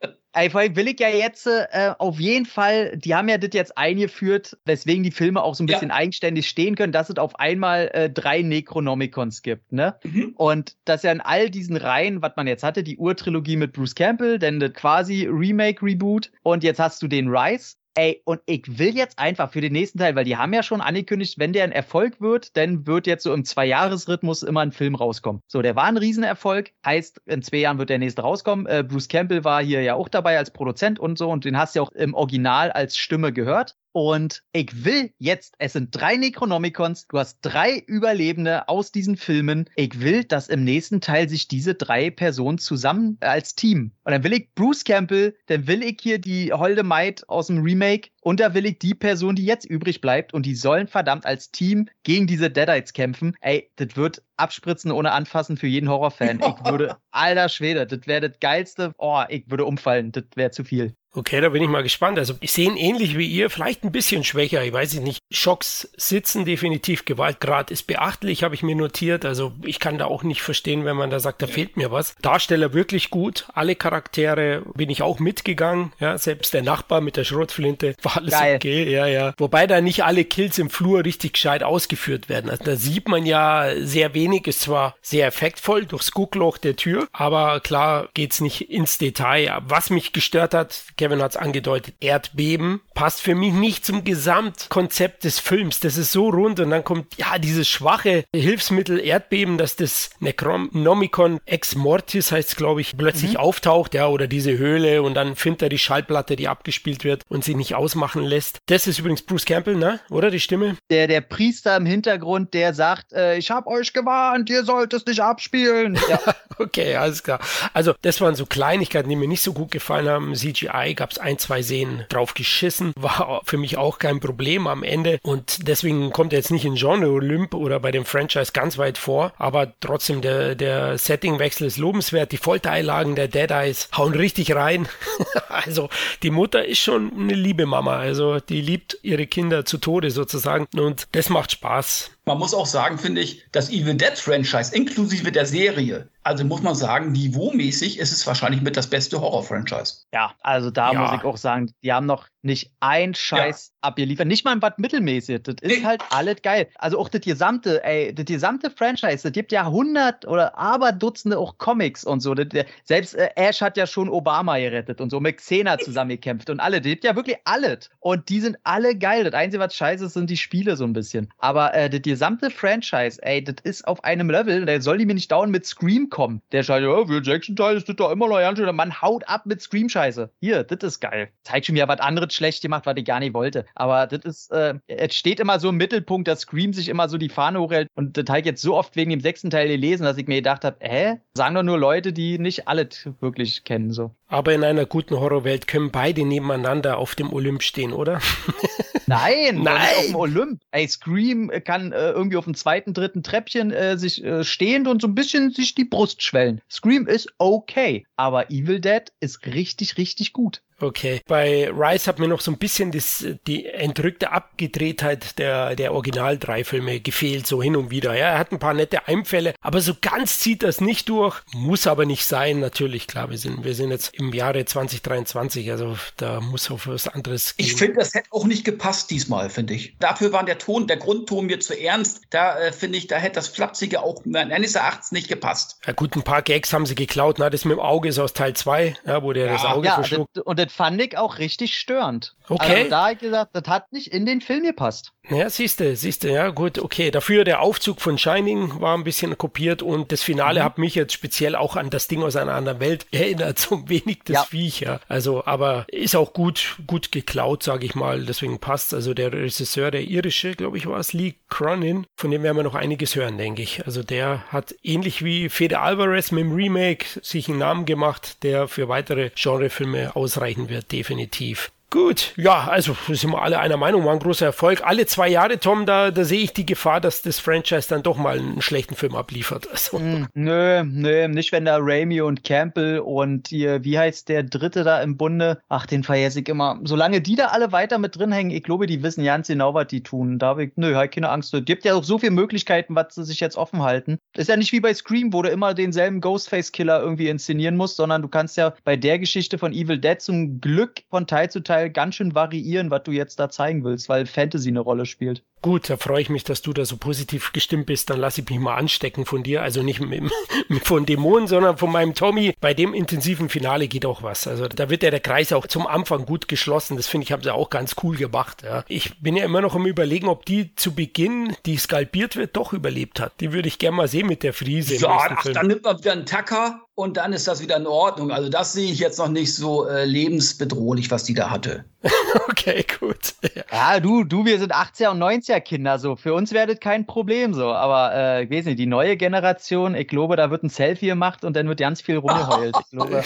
Ey, vor allem will ich ja jetzt äh, auf jeden Fall, die haben ja das jetzt eingeführt, weswegen die Filme auch so ein bisschen ja. eigenständig stehen können, dass es auf einmal äh, drei Necronomicons gibt, ne? Mhm. Und dass ja in all diesen Reihen, was man jetzt hatte, die Urtrilogie mit Bruce Campbell, dann das quasi Remake-Reboot und jetzt hast du den Rise Ey, und ich will jetzt einfach für den nächsten Teil, weil die haben ja schon angekündigt, wenn der ein Erfolg wird, dann wird jetzt so im Zwei-Jahres-Rhythmus immer ein Film rauskommen. So, der war ein Riesenerfolg, heißt, in zwei Jahren wird der nächste rauskommen. Äh, Bruce Campbell war hier ja auch dabei als Produzent und so, und den hast du ja auch im Original als Stimme gehört. Und ich will jetzt, es sind drei Necronomicons, du hast drei Überlebende aus diesen Filmen. Ich will, dass im nächsten Teil sich diese drei Personen zusammen als Team. Und dann will ich Bruce Campbell, dann will ich hier die Holde Maid aus dem Remake und da will ich die Person, die jetzt übrig bleibt und die sollen verdammt als Team gegen diese Deadites kämpfen. Ey, das wird abspritzen ohne anfassen für jeden Horrorfan. Ich würde, alter Schwede, das wäre das geilste. Oh, ich würde umfallen, das wäre zu viel. Okay, da bin ich mal gespannt. Also ich sehe ihn ähnlich wie ihr, vielleicht ein bisschen schwächer, ich weiß nicht. Schocks sitzen definitiv, Gewaltgrad ist beachtlich, habe ich mir notiert. Also ich kann da auch nicht verstehen, wenn man da sagt, da fehlt mir was. Darsteller wirklich gut, alle Charaktere bin ich auch mitgegangen. Ja, selbst der Nachbar mit der Schrotflinte war alles Geil. okay, ja, ja. Wobei da nicht alle Kills im Flur richtig gescheit ausgeführt werden. Also da sieht man ja sehr wenig, ist zwar sehr effektvoll durchs Guckloch der Tür, aber klar geht's nicht ins Detail. Was mich gestört hat, Kevin hat es angedeutet, Erdbeben passt für mich nicht zum Gesamtkonzept des Films. Das ist so rund und dann kommt ja dieses schwache Hilfsmittel Erdbeben, dass das Necronomicon Ex Mortis heißt glaube ich, plötzlich mhm. auftaucht, ja, oder diese Höhle und dann findet er die Schallplatte, die abgespielt wird und sich nicht ausmachen lässt. Das ist übrigens Bruce Campbell, ne? Oder die Stimme? Der, der Priester im Hintergrund, der sagt, äh, ich hab euch gewarnt gewarnt, ihr sollt es nicht abspielen. Ja. okay, alles klar. Also das waren so Kleinigkeiten, die mir nicht so gut gefallen haben. CGI gab es ein, zwei Szenen drauf geschissen, war für mich auch kein Problem am Ende und deswegen kommt er jetzt nicht in Genre Olymp oder bei dem Franchise ganz weit vor, aber trotzdem der, der Settingwechsel ist lobenswert. Die Foltereinlagen der Dead Eyes hauen richtig rein. also die Mutter ist schon eine liebe Mama, also die liebt ihre Kinder zu Tode sozusagen und das macht Spaß. Man muss auch sagen, finde ich, das Evil Dead Franchise inklusive der Serie also muss man sagen, niveaumäßig ist es wahrscheinlich mit das beste Horror-Franchise. Ja, also da ja. muss ich auch sagen, die haben noch nicht ein Scheiß ja. abgeliefert. Nicht mal ein was mittelmäßig. Das ist nee. halt alles geil. Also auch das gesamte, ey, das gesamte Franchise, das gibt ja hundert oder aber Dutzende auch Comics und so. Das, selbst äh, Ash hat ja schon Obama gerettet und so mit Xena zusammengekämpft und alle. Das gibt ja wirklich alles. Und die sind alle geil. Das Einzige, was scheiße ist, sind die Spiele so ein bisschen. Aber äh, das gesamte Franchise, ey, das ist auf einem Level, da soll die mir nicht dauern mit Scream kommen. Der schreit, ja, für Jackson-Teil ist das doch immer noch ganz schön. Man haut ab mit Scream-Scheiße. Hier, das ist geil. Zeigt schon wieder was anderes schlecht gemacht, was ich gar nicht wollte. Aber das ist, äh, es steht immer so im Mittelpunkt, dass Scream sich immer so die Fahne hochhält. Und das habe ich jetzt so oft wegen dem sechsten Teil gelesen, dass ich mir gedacht habe, hä? Sagen doch nur Leute, die nicht alles wirklich kennen, so. Aber in einer guten Horrorwelt können beide nebeneinander auf dem Olymp stehen, oder? Nein, nein, auf dem Olymp. Ey, Scream kann äh, irgendwie auf dem zweiten, dritten Treppchen äh, sich äh, stehend und so ein bisschen sich die Brust schwellen. Scream ist okay, aber Evil Dead ist richtig, richtig gut. Okay. Bei Rise hat mir noch so ein bisschen das, die entrückte Abgedrehtheit der, der Original drei Filme gefehlt, so hin und wieder. Ja, er hat ein paar nette Einfälle, aber so ganz zieht das nicht durch. Muss aber nicht sein, natürlich, klar. Wir sind, wir sind jetzt im Jahre 2023, also da muss auf was anderes gehen. Ich finde, das hätte auch nicht gepasst diesmal, finde ich. Dafür war der Ton, der Grundton mir zu ernst. Da äh, finde ich, da hätte das Flapsige auch meines Erachtens nicht gepasst. Ja gut, ein paar Gags haben sie geklaut. Na, das mit dem Auge ist aus Teil 2, ja, wo der ja, das Auge ja, verschluckt. Und das fand ich auch richtig störend. Okay. Also da habe ich gesagt, das hat nicht in den Film gepasst. Ja, siehste, siehste, ja, gut, okay. Dafür der Aufzug von Shining war ein bisschen kopiert und das Finale mhm. hat mich jetzt speziell auch an das Ding aus einer anderen Welt erinnert, so ein wenig das ja. Viech, ja. Also, aber ist auch gut, gut geklaut, sage ich mal, deswegen passt. Also der Regisseur, der irische, glaube ich, war es, Lee Cronin, von dem werden wir noch einiges hören, denke ich. Also der hat ähnlich wie Fede Alvarez mit dem Remake sich einen Namen gemacht, der für weitere Genrefilme ausreichen wird, definitiv. Gut, ja, also sind wir alle einer Meinung, war ein großer Erfolg. Alle zwei Jahre, Tom, da, da sehe ich die Gefahr, dass das Franchise dann doch mal einen schlechten Film abliefert. Also. Mm, nö, nö, nicht wenn da Raimi und Campbell und hier, wie heißt der dritte da im Bunde? Ach, den vergesse ich immer. Solange die da alle weiter mit drin hängen, ich glaube, die wissen ganz genau, was die tun. Da habe ich, nö, halt keine Angst. Es gibt ja auch so viele Möglichkeiten, was sie sich jetzt offen halten. Ist ja nicht wie bei Scream, wo du immer denselben Ghostface-Killer irgendwie inszenieren musst, sondern du kannst ja bei der Geschichte von Evil Dead zum Glück von Teil zu Teil ganz schön variieren, was du jetzt da zeigen willst, weil Fantasy eine Rolle spielt. Gut, da freue ich mich, dass du da so positiv gestimmt bist. Dann lasse ich mich mal anstecken von dir. Also nicht mit, mit, von Dämonen, sondern von meinem Tommy. Bei dem intensiven Finale geht auch was. Also da wird ja der Kreis auch zum Anfang gut geschlossen. Das finde ich, haben sie auch ganz cool gemacht. Ja. Ich bin ja immer noch am überlegen, ob die zu Beginn, die skalpiert wird, doch überlebt hat. Die würde ich gerne mal sehen mit der Friese. Ja, ach, dann nimmt man wieder einen Tacker und dann ist das wieder in Ordnung. Also das sehe ich jetzt noch nicht so äh, lebensbedrohlich, was die da hatte. okay, gut. Ja. ja, du, du, wir sind 80er und 90er Kinder, so. Für uns wäre das kein Problem, so. Aber, äh, ich weiß nicht, die neue Generation, ich glaube, da wird ein Selfie gemacht und dann wird ganz viel rumgeheult. Ich glaube,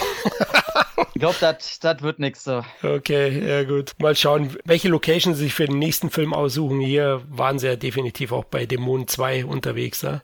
ich glaube, das wird nichts so. Okay, ja gut. Mal schauen, welche Location sie sich für den nächsten Film aussuchen. Hier waren sie ja definitiv auch bei Dämonen 2 unterwegs, ja?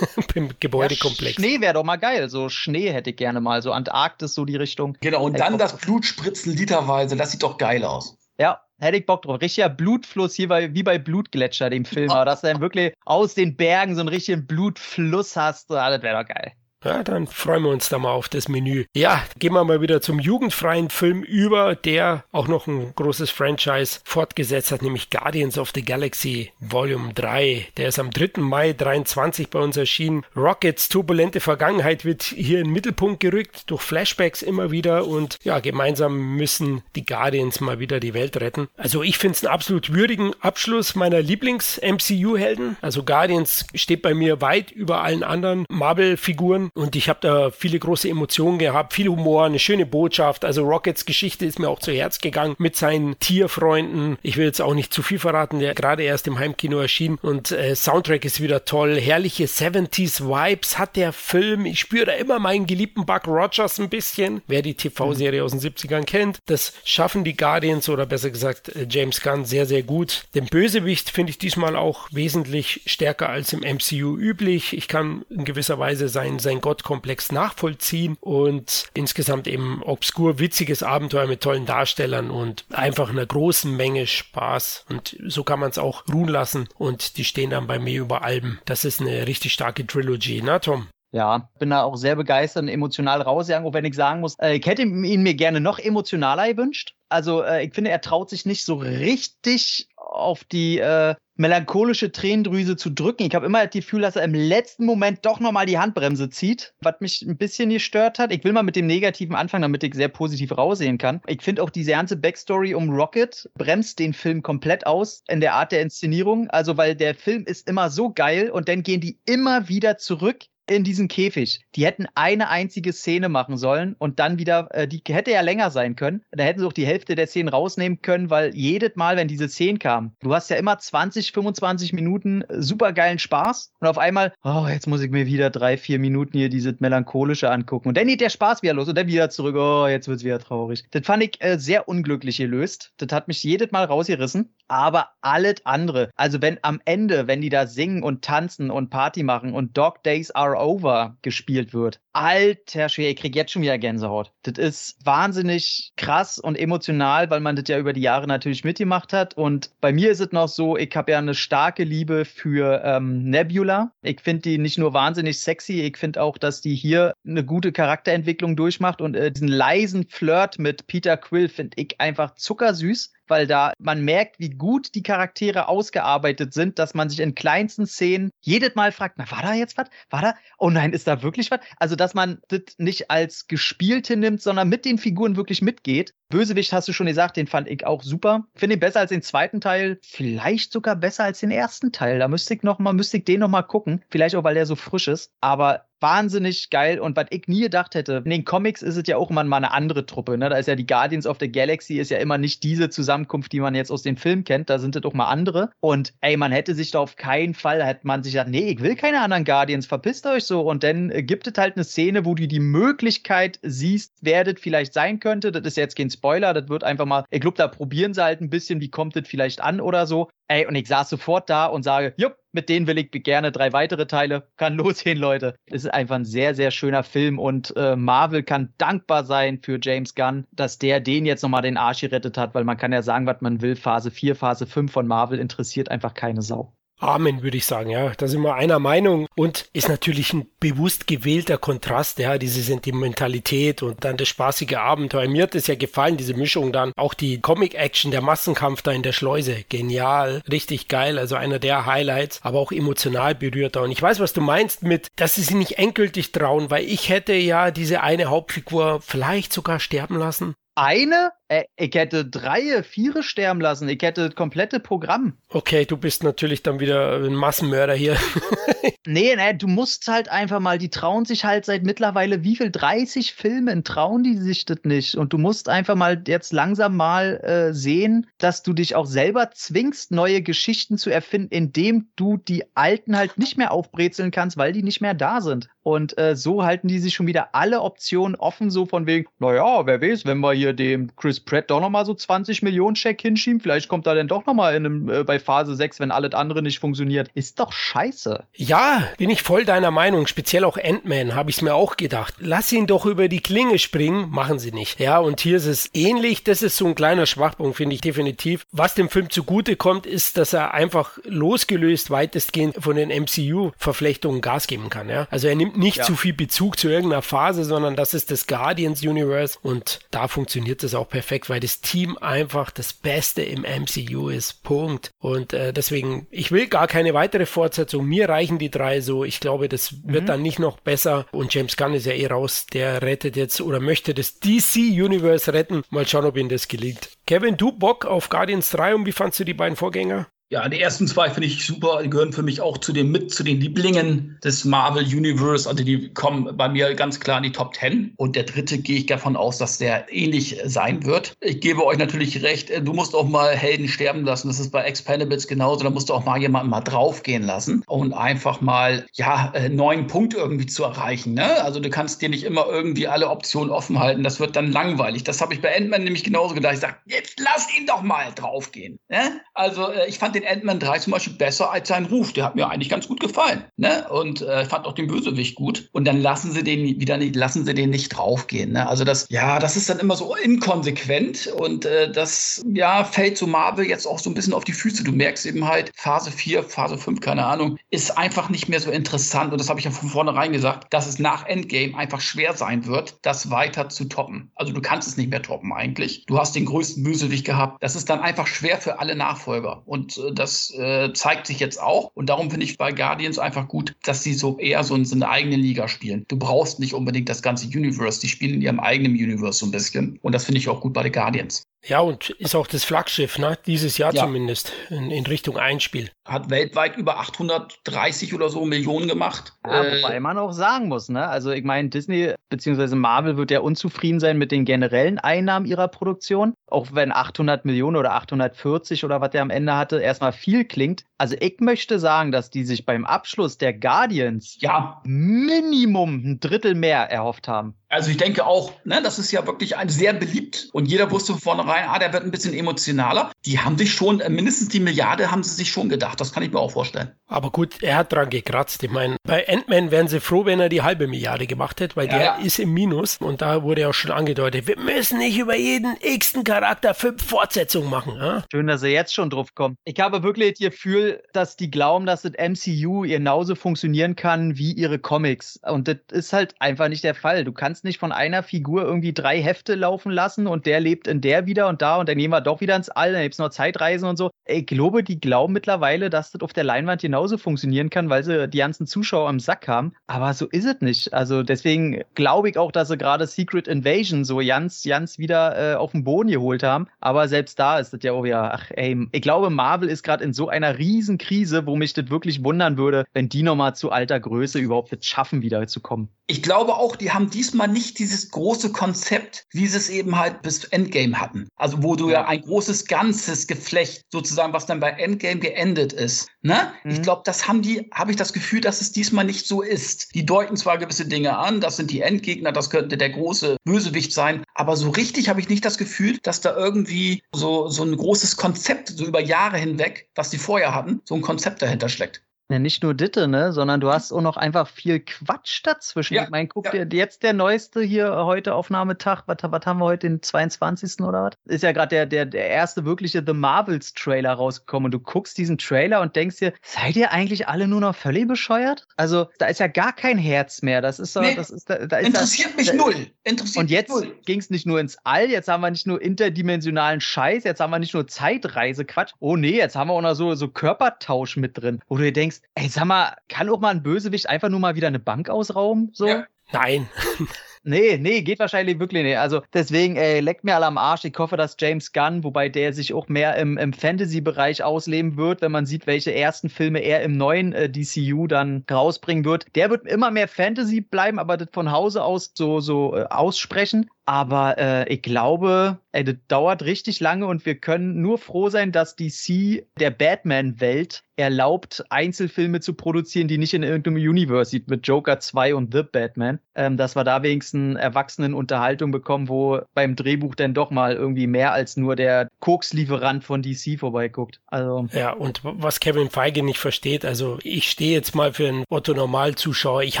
Im Gebäudekomplex. Ja, Schnee wäre doch mal geil. So Schnee hätte ich gerne mal. So Antarktis, so die Richtung. Genau, und dann das Blutspritzen literweise. Das sieht doch geil aus. Ja, hätte ich Bock drauf. Richtiger Blutfluss hier bei, wie bei Blutgletscher, dem Film. Aber dass du dann wirklich aus den Bergen so einen richtigen Blutfluss hast, das wäre doch geil. Ja, dann freuen wir uns da mal auf das Menü. Ja, gehen wir mal wieder zum jugendfreien Film über, der auch noch ein großes Franchise fortgesetzt hat, nämlich Guardians of the Galaxy Volume 3. Der ist am 3. Mai 23 bei uns erschienen. Rockets turbulente Vergangenheit wird hier in den Mittelpunkt gerückt, durch Flashbacks immer wieder und ja, gemeinsam müssen die Guardians mal wieder die Welt retten. Also ich finde es einen absolut würdigen Abschluss meiner Lieblings-MCU-Helden. Also Guardians steht bei mir weit über allen anderen Marvel-Figuren und ich habe da viele große Emotionen gehabt, viel Humor, eine schöne Botschaft. Also Rockets Geschichte ist mir auch zu Herz gegangen mit seinen Tierfreunden. Ich will jetzt auch nicht zu viel verraten, der gerade erst im Heimkino erschien und äh, Soundtrack ist wieder toll. Herrliche 70s Vibes hat der Film. Ich spüre da immer meinen geliebten Buck Rogers ein bisschen. Wer die TV-Serie aus den 70ern kennt, das schaffen die Guardians oder besser gesagt äh, James Gunn sehr, sehr gut. Den Bösewicht finde ich diesmal auch wesentlich stärker als im MCU üblich. Ich kann in gewisser Weise sein, sein Gottkomplex nachvollziehen und insgesamt eben obskur witziges Abenteuer mit tollen Darstellern und einfach einer großen Menge Spaß. Und so kann man es auch ruhen lassen und die stehen dann bei mir über Alben. Das ist eine richtig starke Trilogy, na Tom? Ja, bin da auch sehr begeistert und emotional rausgegangen, auch wenn ich sagen muss, äh, ich hätte ihn mir gerne noch emotionaler gewünscht. Also äh, ich finde, er traut sich nicht so richtig auf die äh, melancholische Tränendrüse zu drücken. Ich habe immer das Gefühl, dass er im letzten Moment doch nochmal die Handbremse zieht, was mich ein bisschen gestört hat. Ich will mal mit dem Negativen anfangen, damit ich sehr positiv raussehen kann. Ich finde auch diese ganze Backstory um Rocket bremst den Film komplett aus in der Art der Inszenierung. Also, weil der Film ist immer so geil und dann gehen die immer wieder zurück in diesen Käfig. Die hätten eine einzige Szene machen sollen und dann wieder, äh, die hätte ja länger sein können. Da hätten sie auch die Hälfte der Szenen rausnehmen können, weil jedes Mal, wenn diese Szene kam, du hast ja immer 20, 25 Minuten äh, supergeilen Spaß und auf einmal, oh, jetzt muss ich mir wieder drei, vier Minuten hier dieses Melancholische angucken. Und dann geht der Spaß wieder los und dann wieder zurück, oh, jetzt wird's wieder traurig. Das fand ich äh, sehr unglücklich gelöst. Das hat mich jedes Mal rausgerissen. Aber alles andere, also wenn am Ende, wenn die da singen und tanzen und Party machen und Dog Days Are Over gespielt wird, alter Schwede, ich krieg jetzt schon wieder Gänsehaut. Das ist wahnsinnig krass und emotional, weil man das ja über die Jahre natürlich mitgemacht hat. Und bei mir ist es noch so, ich habe ja eine starke Liebe für ähm, Nebula. Ich finde die nicht nur wahnsinnig sexy, ich finde auch, dass die hier eine gute Charakterentwicklung durchmacht und äh, diesen leisen Flirt mit Peter Quill finde ich einfach zuckersüß weil da man merkt, wie gut die Charaktere ausgearbeitet sind, dass man sich in kleinsten Szenen jedes Mal fragt, na, war da jetzt was? War da? Oh nein, ist da wirklich was? Also, dass man das nicht als Gespielte nimmt, sondern mit den Figuren wirklich mitgeht. Bösewicht hast du schon gesagt, den fand ich auch super. Finde ihn besser als den zweiten Teil, vielleicht sogar besser als den ersten Teil. Da müsste ich noch mal, müsste ich den noch mal gucken. Vielleicht auch, weil der so frisch ist. Aber wahnsinnig geil und was ich nie gedacht hätte, in den Comics ist es ja auch immer mal eine andere Truppe, ne? Da ist ja die Guardians of the Galaxy ist ja immer nicht diese Zusammenkunft, die man jetzt aus den Filmen kennt, da sind es auch mal andere und ey, man hätte sich da auf keinen Fall, hätte man sich gedacht, nee, ich will keine anderen Guardians, verpisst euch so und dann äh, gibt es halt eine Szene, wo du die Möglichkeit siehst, wer das vielleicht sein könnte, das ist jetzt kein Spoiler, das wird einfach mal, ich glaube, da probieren sie halt ein bisschen, wie kommt das vielleicht an oder so, ey, und ich saß sofort da und sage, jupp, mit denen will ich gerne drei weitere Teile. Kann losgehen, Leute. Es ist einfach ein sehr, sehr schöner Film und äh, Marvel kann dankbar sein für James Gunn, dass der den jetzt nochmal den Arsch gerettet hat, weil man kann ja sagen, was man will. Phase 4, Phase 5 von Marvel interessiert einfach keine Sau. Amen, würde ich sagen, ja. Da sind wir einer Meinung und ist natürlich ein bewusst gewählter Kontrast, ja, diese Sentimentalität und dann das spaßige Abenteuer. Mir hat es ja gefallen, diese Mischung dann, auch die Comic-Action, der Massenkampf da in der Schleuse. Genial, richtig geil, also einer der Highlights, aber auch emotional berührt. Und ich weiß, was du meinst mit, dass sie sich nicht endgültig trauen, weil ich hätte ja diese eine Hauptfigur vielleicht sogar sterben lassen eine, ich hätte drei, vier sterben lassen. Ich hätte das komplette Programm. Okay, du bist natürlich dann wieder ein Massenmörder hier. nee, nee, du musst halt einfach mal, die trauen sich halt seit mittlerweile wie viel? 30 Filmen trauen die sich das nicht. Und du musst einfach mal jetzt langsam mal äh, sehen, dass du dich auch selber zwingst, neue Geschichten zu erfinden, indem du die alten halt nicht mehr aufbrezeln kannst, weil die nicht mehr da sind. Und äh, so halten die sich schon wieder alle Optionen offen, so von wegen, naja, wer weiß, wenn wir hier dem Chris Pratt doch nochmal so 20 Millionen Check hinschieben, vielleicht kommt er dann doch nochmal äh, bei Phase 6, wenn alles andere nicht funktioniert. Ist doch scheiße. Ja, bin ich voll deiner Meinung. Speziell auch Ant-Man, habe ich mir auch gedacht. Lass ihn doch über die Klinge springen, machen sie nicht. Ja, und hier ist es ähnlich. Das ist so ein kleiner Schwachpunkt, finde ich definitiv. Was dem Film zugute kommt, ist, dass er einfach losgelöst weitestgehend von den MCU-Verflechtungen Gas geben kann. Ja, also er nimmt nicht ja. zu viel Bezug zu irgendeiner Phase, sondern das ist das Guardians Universe und da funktioniert das auch perfekt, weil das Team einfach das Beste im MCU ist. Punkt. Und äh, deswegen, ich will gar keine weitere Fortsetzung. Mir reichen die drei so. Ich glaube, das wird mhm. dann nicht noch besser. Und James Gunn ist ja eh raus. Der rettet jetzt oder möchte das DC Universe retten. Mal schauen, ob ihm das gelingt. Kevin, du Bock auf Guardians 3 und wie fandst du die beiden Vorgänger? Ja, die ersten zwei finde ich super. Die gehören für mich auch zu den mit zu den Lieblingen des Marvel Universe. Also die kommen bei mir ganz klar in die Top 10. Und der dritte gehe ich davon aus, dass der ähnlich sein wird. Ich gebe euch natürlich recht, äh, du musst auch mal Helden sterben lassen. Das ist bei Expendables genauso. Da musst du auch mal jemanden mal draufgehen lassen und einfach mal, ja, einen äh, neuen Punkt irgendwie zu erreichen. Ne? Also du kannst dir nicht immer irgendwie alle Optionen offen halten. Das wird dann langweilig. Das habe ich bei Ant-Man nämlich genauso gedacht. Ich sage, jetzt lass ihn doch mal draufgehen. Ne? Also äh, ich fand den Ant-Man 3 zum Beispiel besser als sein Ruf. Der hat mir eigentlich ganz gut gefallen. Ne? Und äh, fand auch den Bösewicht gut. Und dann lassen sie den wieder nicht, lassen sie den nicht draufgehen. Ne? Also das, ja, das ist dann immer so inkonsequent und äh, das, ja, fällt so Marvel jetzt auch so ein bisschen auf die Füße. Du merkst eben halt, Phase 4, Phase 5, keine Ahnung, ist einfach nicht mehr so interessant. Und das habe ich ja von vornherein gesagt, dass es nach Endgame einfach schwer sein wird, das weiter zu toppen. Also du kannst es nicht mehr toppen eigentlich. Du hast den größten Bösewicht gehabt. Das ist dann einfach schwer für alle Nachfolger. Und äh, das äh, zeigt sich jetzt auch. Und darum finde ich bei Guardians einfach gut, dass sie so eher so in, so eine eigene Liga spielen. Du brauchst nicht unbedingt das ganze Universe. Die spielen in ihrem eigenen Universe so ein bisschen. Und das finde ich auch gut bei den Guardians. Ja, und ist auch das Flaggschiff, ne? Dieses Jahr ja. zumindest, in, in, Richtung Einspiel. Hat weltweit über 830 oder so Millionen gemacht. Ja, äh, wobei man auch sagen muss, ne? Also ich meine, Disney bzw. Marvel wird ja unzufrieden sein mit den generellen Einnahmen ihrer Produktion. Auch wenn 800 Millionen oder 840 oder was der am Ende hatte, erstmal viel klingt. Also ich möchte sagen, dass die sich beim Abschluss der Guardians ja. Minimum ein Drittel mehr erhofft haben. Also ich denke auch, ne, das ist ja wirklich ein sehr beliebt und jeder wusste von vornherein, ah, der wird ein bisschen emotionaler. Die haben sich schon, äh, mindestens die Milliarde haben sie sich schon gedacht. Das kann ich mir auch vorstellen. Aber gut, er hat dran gekratzt. Ich meine, bei Ant-Man wären sie froh, wenn er die halbe Milliarde gemacht hätte, weil ja, der ja. ist im Minus und da wurde ja auch schon angedeutet, wir müssen nicht über jeden x-ten Charakter fünf Fortsetzungen machen. Ja? Schön, dass er jetzt schon drauf kommt. Ich habe wirklich das Gefühl, dass die glauben, dass das MCU genauso funktionieren kann wie ihre Comics. Und das ist halt einfach nicht der Fall. Du kannst nicht von einer Figur irgendwie drei Hefte laufen lassen und der lebt in der wieder und da und dann gehen wir doch wieder ins All, dann gibt es noch Zeitreisen und so. Ich glaube, die glauben mittlerweile, dass das auf der Leinwand genauso funktionieren kann, weil sie die ganzen Zuschauer im Sack haben. Aber so ist es nicht. Also deswegen glaube ich auch, dass sie gerade Secret Invasion so ganz, ganz wieder äh, auf den Boden geholt haben. Aber selbst da ist das ja auch wieder, ach ey, ich glaube, Marvel ist gerade in so einer riesen Krise, wo mich das wirklich wundern würde, wenn die nochmal zu alter Größe überhaupt jetzt schaffen, wieder zu kommen. Ich glaube auch, die haben diesmal nicht dieses große Konzept, wie sie es eben halt bis Endgame hatten. Also wo du ja, ja ein großes ganzes Geflecht sozusagen, was dann bei Endgame geendet ist. Ne? Mhm. Ich glaube, das haben die, habe ich das Gefühl, dass es diesmal nicht so ist. Die deuten zwar gewisse Dinge an, das sind die Endgegner, das könnte der große Bösewicht sein, aber so richtig habe ich nicht das Gefühl, dass da irgendwie so, so ein großes Konzept, so über Jahre hinweg, was die vorher hatten, so ein Konzept dahinter steckt. Ja, nicht nur Ditte, ne, sondern du hast auch noch einfach viel Quatsch dazwischen. Ja, ich meine, guck ja. dir jetzt der neueste hier heute Aufnahmetag, was, was haben wir heute, den 22. oder was? Ist ja gerade der, der, der erste wirkliche The Marvels Trailer rausgekommen und du guckst diesen Trailer und denkst dir, seid ihr eigentlich alle nur noch völlig bescheuert? Also, da ist ja gar kein Herz mehr. Das ist so, nee, das ist, da, da ist interessiert das, mich da, null. Interessiert und jetzt ging es nicht nur ins All, jetzt haben wir nicht nur interdimensionalen Scheiß, jetzt haben wir nicht nur Zeitreisequatsch. Oh nee, jetzt haben wir auch noch so, so Körpertausch mit drin, wo du dir denkst, ey, sag mal, kann auch mal ein Bösewicht einfach nur mal wieder eine Bank ausrauben? So? Ja. Nein. Nee, nee, geht wahrscheinlich wirklich nicht. Also deswegen, ey, leckt mir alle am Arsch. Ich hoffe, dass James Gunn, wobei der sich auch mehr im, im Fantasy-Bereich ausleben wird, wenn man sieht, welche ersten Filme er im neuen äh, DCU dann rausbringen wird. Der wird immer mehr Fantasy bleiben, aber das von Hause aus so, so äh, aussprechen. Aber äh, ich glaube, ey, das dauert richtig lange und wir können nur froh sein, dass DC der Batman-Welt erlaubt, Einzelfilme zu produzieren, die nicht in irgendeinem Universe sind, mit Joker 2 und The Batman. Ähm, dass wir da wenigstens erwachsenen Unterhaltung bekommen, wo beim Drehbuch dann doch mal irgendwie mehr als nur der Kokslieferant von DC vorbeiguckt. Also. Ja, und was Kevin Feige nicht versteht, also ich stehe jetzt mal für einen Otto-Normal-Zuschauer, ich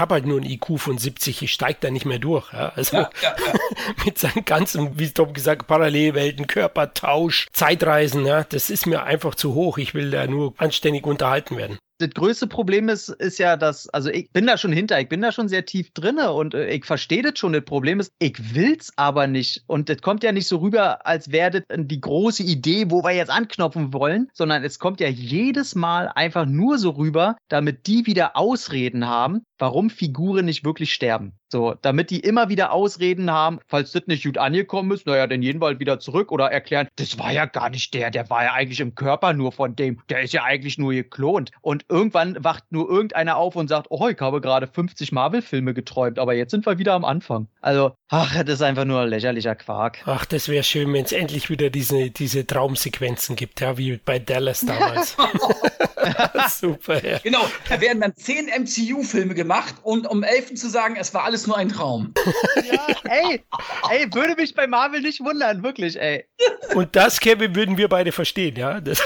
habe halt nur ein IQ von 70, ich steige da nicht mehr durch. Ja? Also ja, ja, mit seinen ganzen, wie Tom gesagt, Parallelwelten, Körpertausch, Zeitreisen, ja, das ist mir einfach zu hoch. Ich will da nur anständig unterhalten werden das größte Problem ist, ist ja, dass, also ich bin da schon hinter, ich bin da schon sehr tief drinne und äh, ich verstehe das schon. Das Problem ist, ich will's aber nicht. Und das kommt ja nicht so rüber, als wäre das die große Idee, wo wir jetzt anknopfen wollen, sondern es kommt ja jedes Mal einfach nur so rüber, damit die wieder Ausreden haben, warum Figuren nicht wirklich sterben. So, damit die immer wieder Ausreden haben, falls das nicht gut angekommen ist, naja, dann jeden bald wieder zurück oder erklären, das war ja gar nicht der, der war ja eigentlich im Körper nur von dem, der ist ja eigentlich nur geklont. Und irgendwann wacht nur irgendeiner auf und sagt, oh, ich habe gerade 50 Marvel-Filme geträumt, aber jetzt sind wir wieder am Anfang. Also, ach, das ist einfach nur lächerlicher Quark. Ach, das wäre schön, wenn es endlich wieder diese, diese Traumsequenzen gibt, ja, wie bei Dallas damals. Super, ja. Genau, da werden dann zehn MCU-Filme gemacht und um elfen zu sagen, es war alles nur ein Traum. Ja, ey, ey, würde mich bei Marvel nicht wundern, wirklich, ey. Und das, Kevin, würden wir beide verstehen, ja? Das,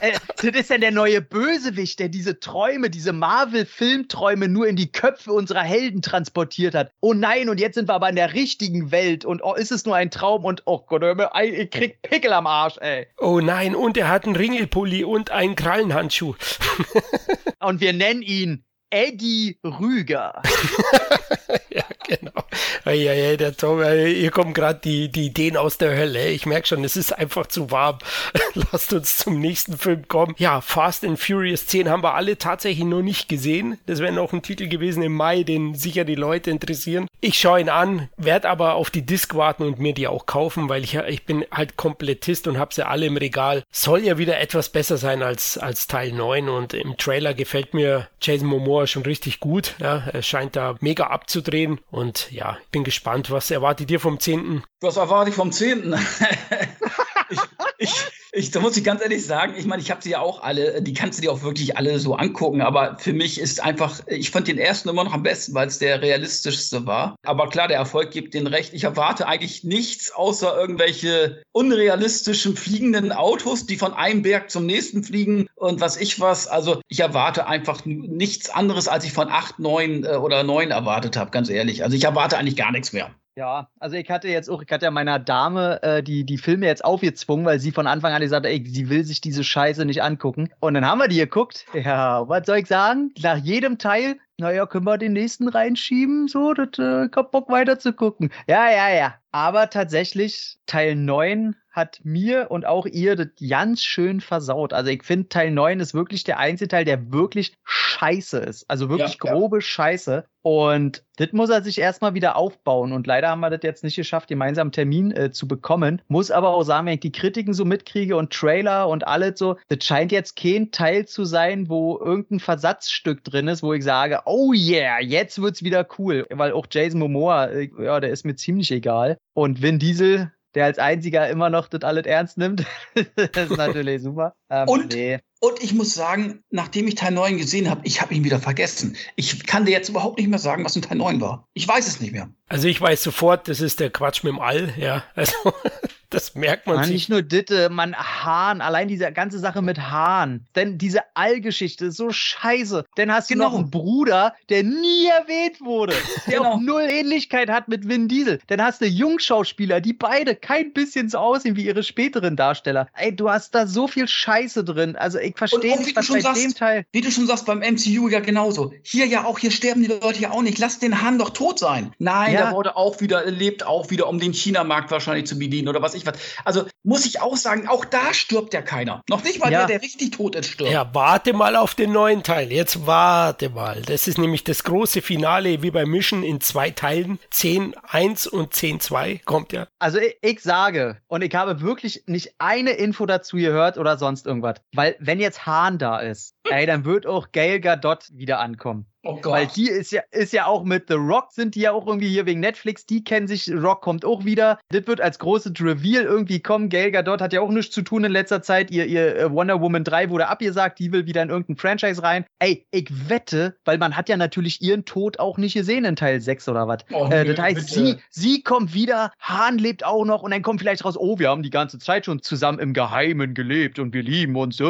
ey, das ist ja der neue Bösewicht, der diese Träume, diese Marvel-Filmträume nur in die Köpfe unserer Helden transportiert hat. Oh nein, und jetzt sind wir aber in der richtigen Welt und oh, ist es nur ein Traum und oh Gott, ich krieg Pickel am Arsch, ey. Oh nein, und er hat einen Ringelpulli und einen Krallenhandschuh. und wir nennen ihn Eddie Rüger. ja, genau. Ja, ja, der Tom, hier kommen gerade die, die Ideen aus der Hölle. Ich merke schon, es ist einfach zu warm. Lasst uns zum nächsten Film kommen. Ja, Fast and Furious 10 haben wir alle tatsächlich noch nicht gesehen. Das wäre noch ein Titel gewesen im Mai, den sicher die Leute interessieren. Ich schaue ihn an, werde aber auf die Disc warten und mir die auch kaufen, weil ich, ich bin halt Komplettist und habe sie alle im Regal. Soll ja wieder etwas besser sein als, als Teil 9 und im Trailer gefällt mir Jason Momoa schon richtig gut. Ja, er scheint da mega abzudrehen und ja, ich bin gespannt. Was erwartet ihr vom 10.? Was erwarte ich vom 10.? ich, ich, ich, da muss ich ganz ehrlich sagen, ich meine, ich habe sie ja auch alle, die kannst du dir auch wirklich alle so angucken, aber für mich ist einfach, ich fand den ersten immer noch am besten, weil es der realistischste war. Aber klar, der Erfolg gibt den recht. Ich erwarte eigentlich nichts außer irgendwelche unrealistischen fliegenden Autos, die von einem Berg zum nächsten fliegen und was ich was. Also ich erwarte einfach nichts anderes, als ich von acht, neun äh, oder neun erwartet habe, ganz ehrlich. Also ich erwarte eigentlich gar nichts mehr. Ja, also ich hatte jetzt auch, ich hatte ja meiner Dame äh, die, die Filme jetzt aufgezwungen, weil sie von Anfang an gesagt hat, ey, sie will sich diese Scheiße nicht angucken. Und dann haben wir die geguckt. Ja, was soll ich sagen? Nach jedem Teil, naja, können wir den nächsten reinschieben, so, das äh, ich hab Bock weiter zu gucken. Ja, ja, ja. Aber tatsächlich, Teil 9 hat mir und auch ihr das ganz schön versaut. Also ich finde, Teil 9 ist wirklich der einzige Teil, der wirklich scheiße ist. Also wirklich ja, grobe ja. Scheiße. Und das muss er sich erstmal wieder aufbauen. Und leider haben wir das jetzt nicht geschafft, gemeinsam einen Termin äh, zu bekommen. Muss aber auch sagen, wenn ich die Kritiken so mitkriege und Trailer und alles so, das scheint jetzt kein Teil zu sein, wo irgendein Versatzstück drin ist, wo ich sage, oh yeah, jetzt wird's wieder cool. Weil auch Jason Momoa, äh, ja, der ist mir ziemlich egal. Und Vin Diesel, der als einziger immer noch das alles ernst nimmt. das ist natürlich super. Ähm, und, nee. Und ich muss sagen, nachdem ich Teil 9 gesehen habe, ich habe ihn wieder vergessen. Ich kann dir jetzt überhaupt nicht mehr sagen, was in Teil 9 war. Ich weiß es nicht mehr. Also ich weiß sofort, das ist der Quatsch mit dem All, ja. Also das merkt man ja, sich. Nicht nur Ditte, man Hahn, allein diese ganze Sache mit Hahn. Denn diese Allgeschichte ist so scheiße. Denn hast genau. du noch genau. einen Bruder, der nie erwähnt wurde, der genau. auch null Ähnlichkeit hat mit Vin Diesel. Dann hast du Jungschauspieler, die beide kein bisschen so aussehen wie ihre späteren Darsteller. Ey, du hast da so viel Scheiße drin. Also ich verstehe nicht, was bei sagst, dem Teil. Wie du schon sagst, beim MCU ja genauso. Hier ja auch, hier sterben die Leute ja auch nicht. Lass den Hahn doch tot sein. Nein, ja. der wurde auch wieder, lebt auch wieder, um den China-Markt wahrscheinlich zu bedienen oder was ich was. Also muss ich auch sagen, auch da stirbt ja keiner. Noch nicht mal ja. der, der richtig tot ist, stirbt. Ja, warte mal auf den neuen Teil. Jetzt warte mal. Das ist nämlich das große Finale wie bei Mission in zwei Teilen. 10.1 und 10.2 kommt ja. Also ich, ich sage, und ich habe wirklich nicht eine Info dazu gehört oder sonst irgendwas. Weil wenn jetzt Hahn da ist, ey, dann wird auch Gail Gadot wieder ankommen. Oh Gott. Weil die ist ja, ist ja auch mit The Rock, sind die ja auch irgendwie hier wegen Netflix, die kennen sich, Rock kommt auch wieder. Das wird als großes Reveal irgendwie kommen. Gail Gadot hat ja auch nichts zu tun in letzter Zeit. Ihr, ihr äh, Wonder Woman 3 wurde abgesagt, die will wieder in irgendein Franchise rein. Ey, ich wette, weil man hat ja natürlich ihren Tod auch nicht gesehen in Teil 6 oder was. Oh, äh, das heißt, sie, sie kommt wieder, Hahn lebt auch noch und dann kommt vielleicht raus, oh, wir haben die ganze Zeit schon zusammen im Geheimen gelebt und wir lieben uns.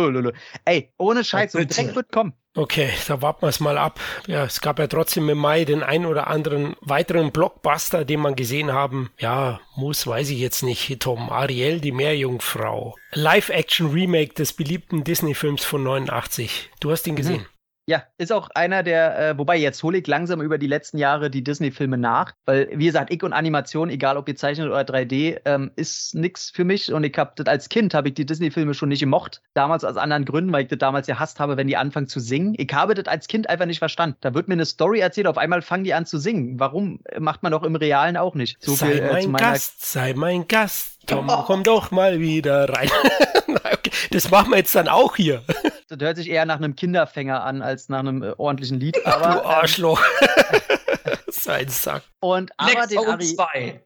Ey, ohne Scheiß, so Dreck wird kommen. Okay, da warten wir es mal ab. Ja, es gab ja trotzdem im Mai den ein oder anderen weiteren Blockbuster, den man gesehen haben. Ja, muss, weiß ich jetzt nicht. Tom, Ariel, die Meerjungfrau. Live-Action-Remake des beliebten Disney-Films von 89. Du hast ihn gesehen. Ja, ist auch einer der, äh, wobei jetzt hole ich langsam über die letzten Jahre die Disney-Filme nach, weil, wie gesagt, ich und Animation, egal ob gezeichnet oder 3D, ähm, ist nix für mich und ich hab das als Kind, habe ich die Disney-Filme schon nicht gemocht. Damals aus anderen Gründen, weil ich das damals gehasst habe, wenn die anfangen zu singen. Ich habe das als Kind einfach nicht verstanden. Da wird mir eine Story erzählt, auf einmal fangen die an zu singen. Warum macht man doch im Realen auch nicht? So sei viel, äh, mein Gast, sei mein Gast. Tom, oh. komm doch mal wieder rein. das machen wir jetzt dann auch hier. Das hört sich eher nach einem Kinderfänger an als nach einem äh, ordentlichen Lied. Aber, du Arschloch. so ein Sack. Und aber Lex den Ari 2.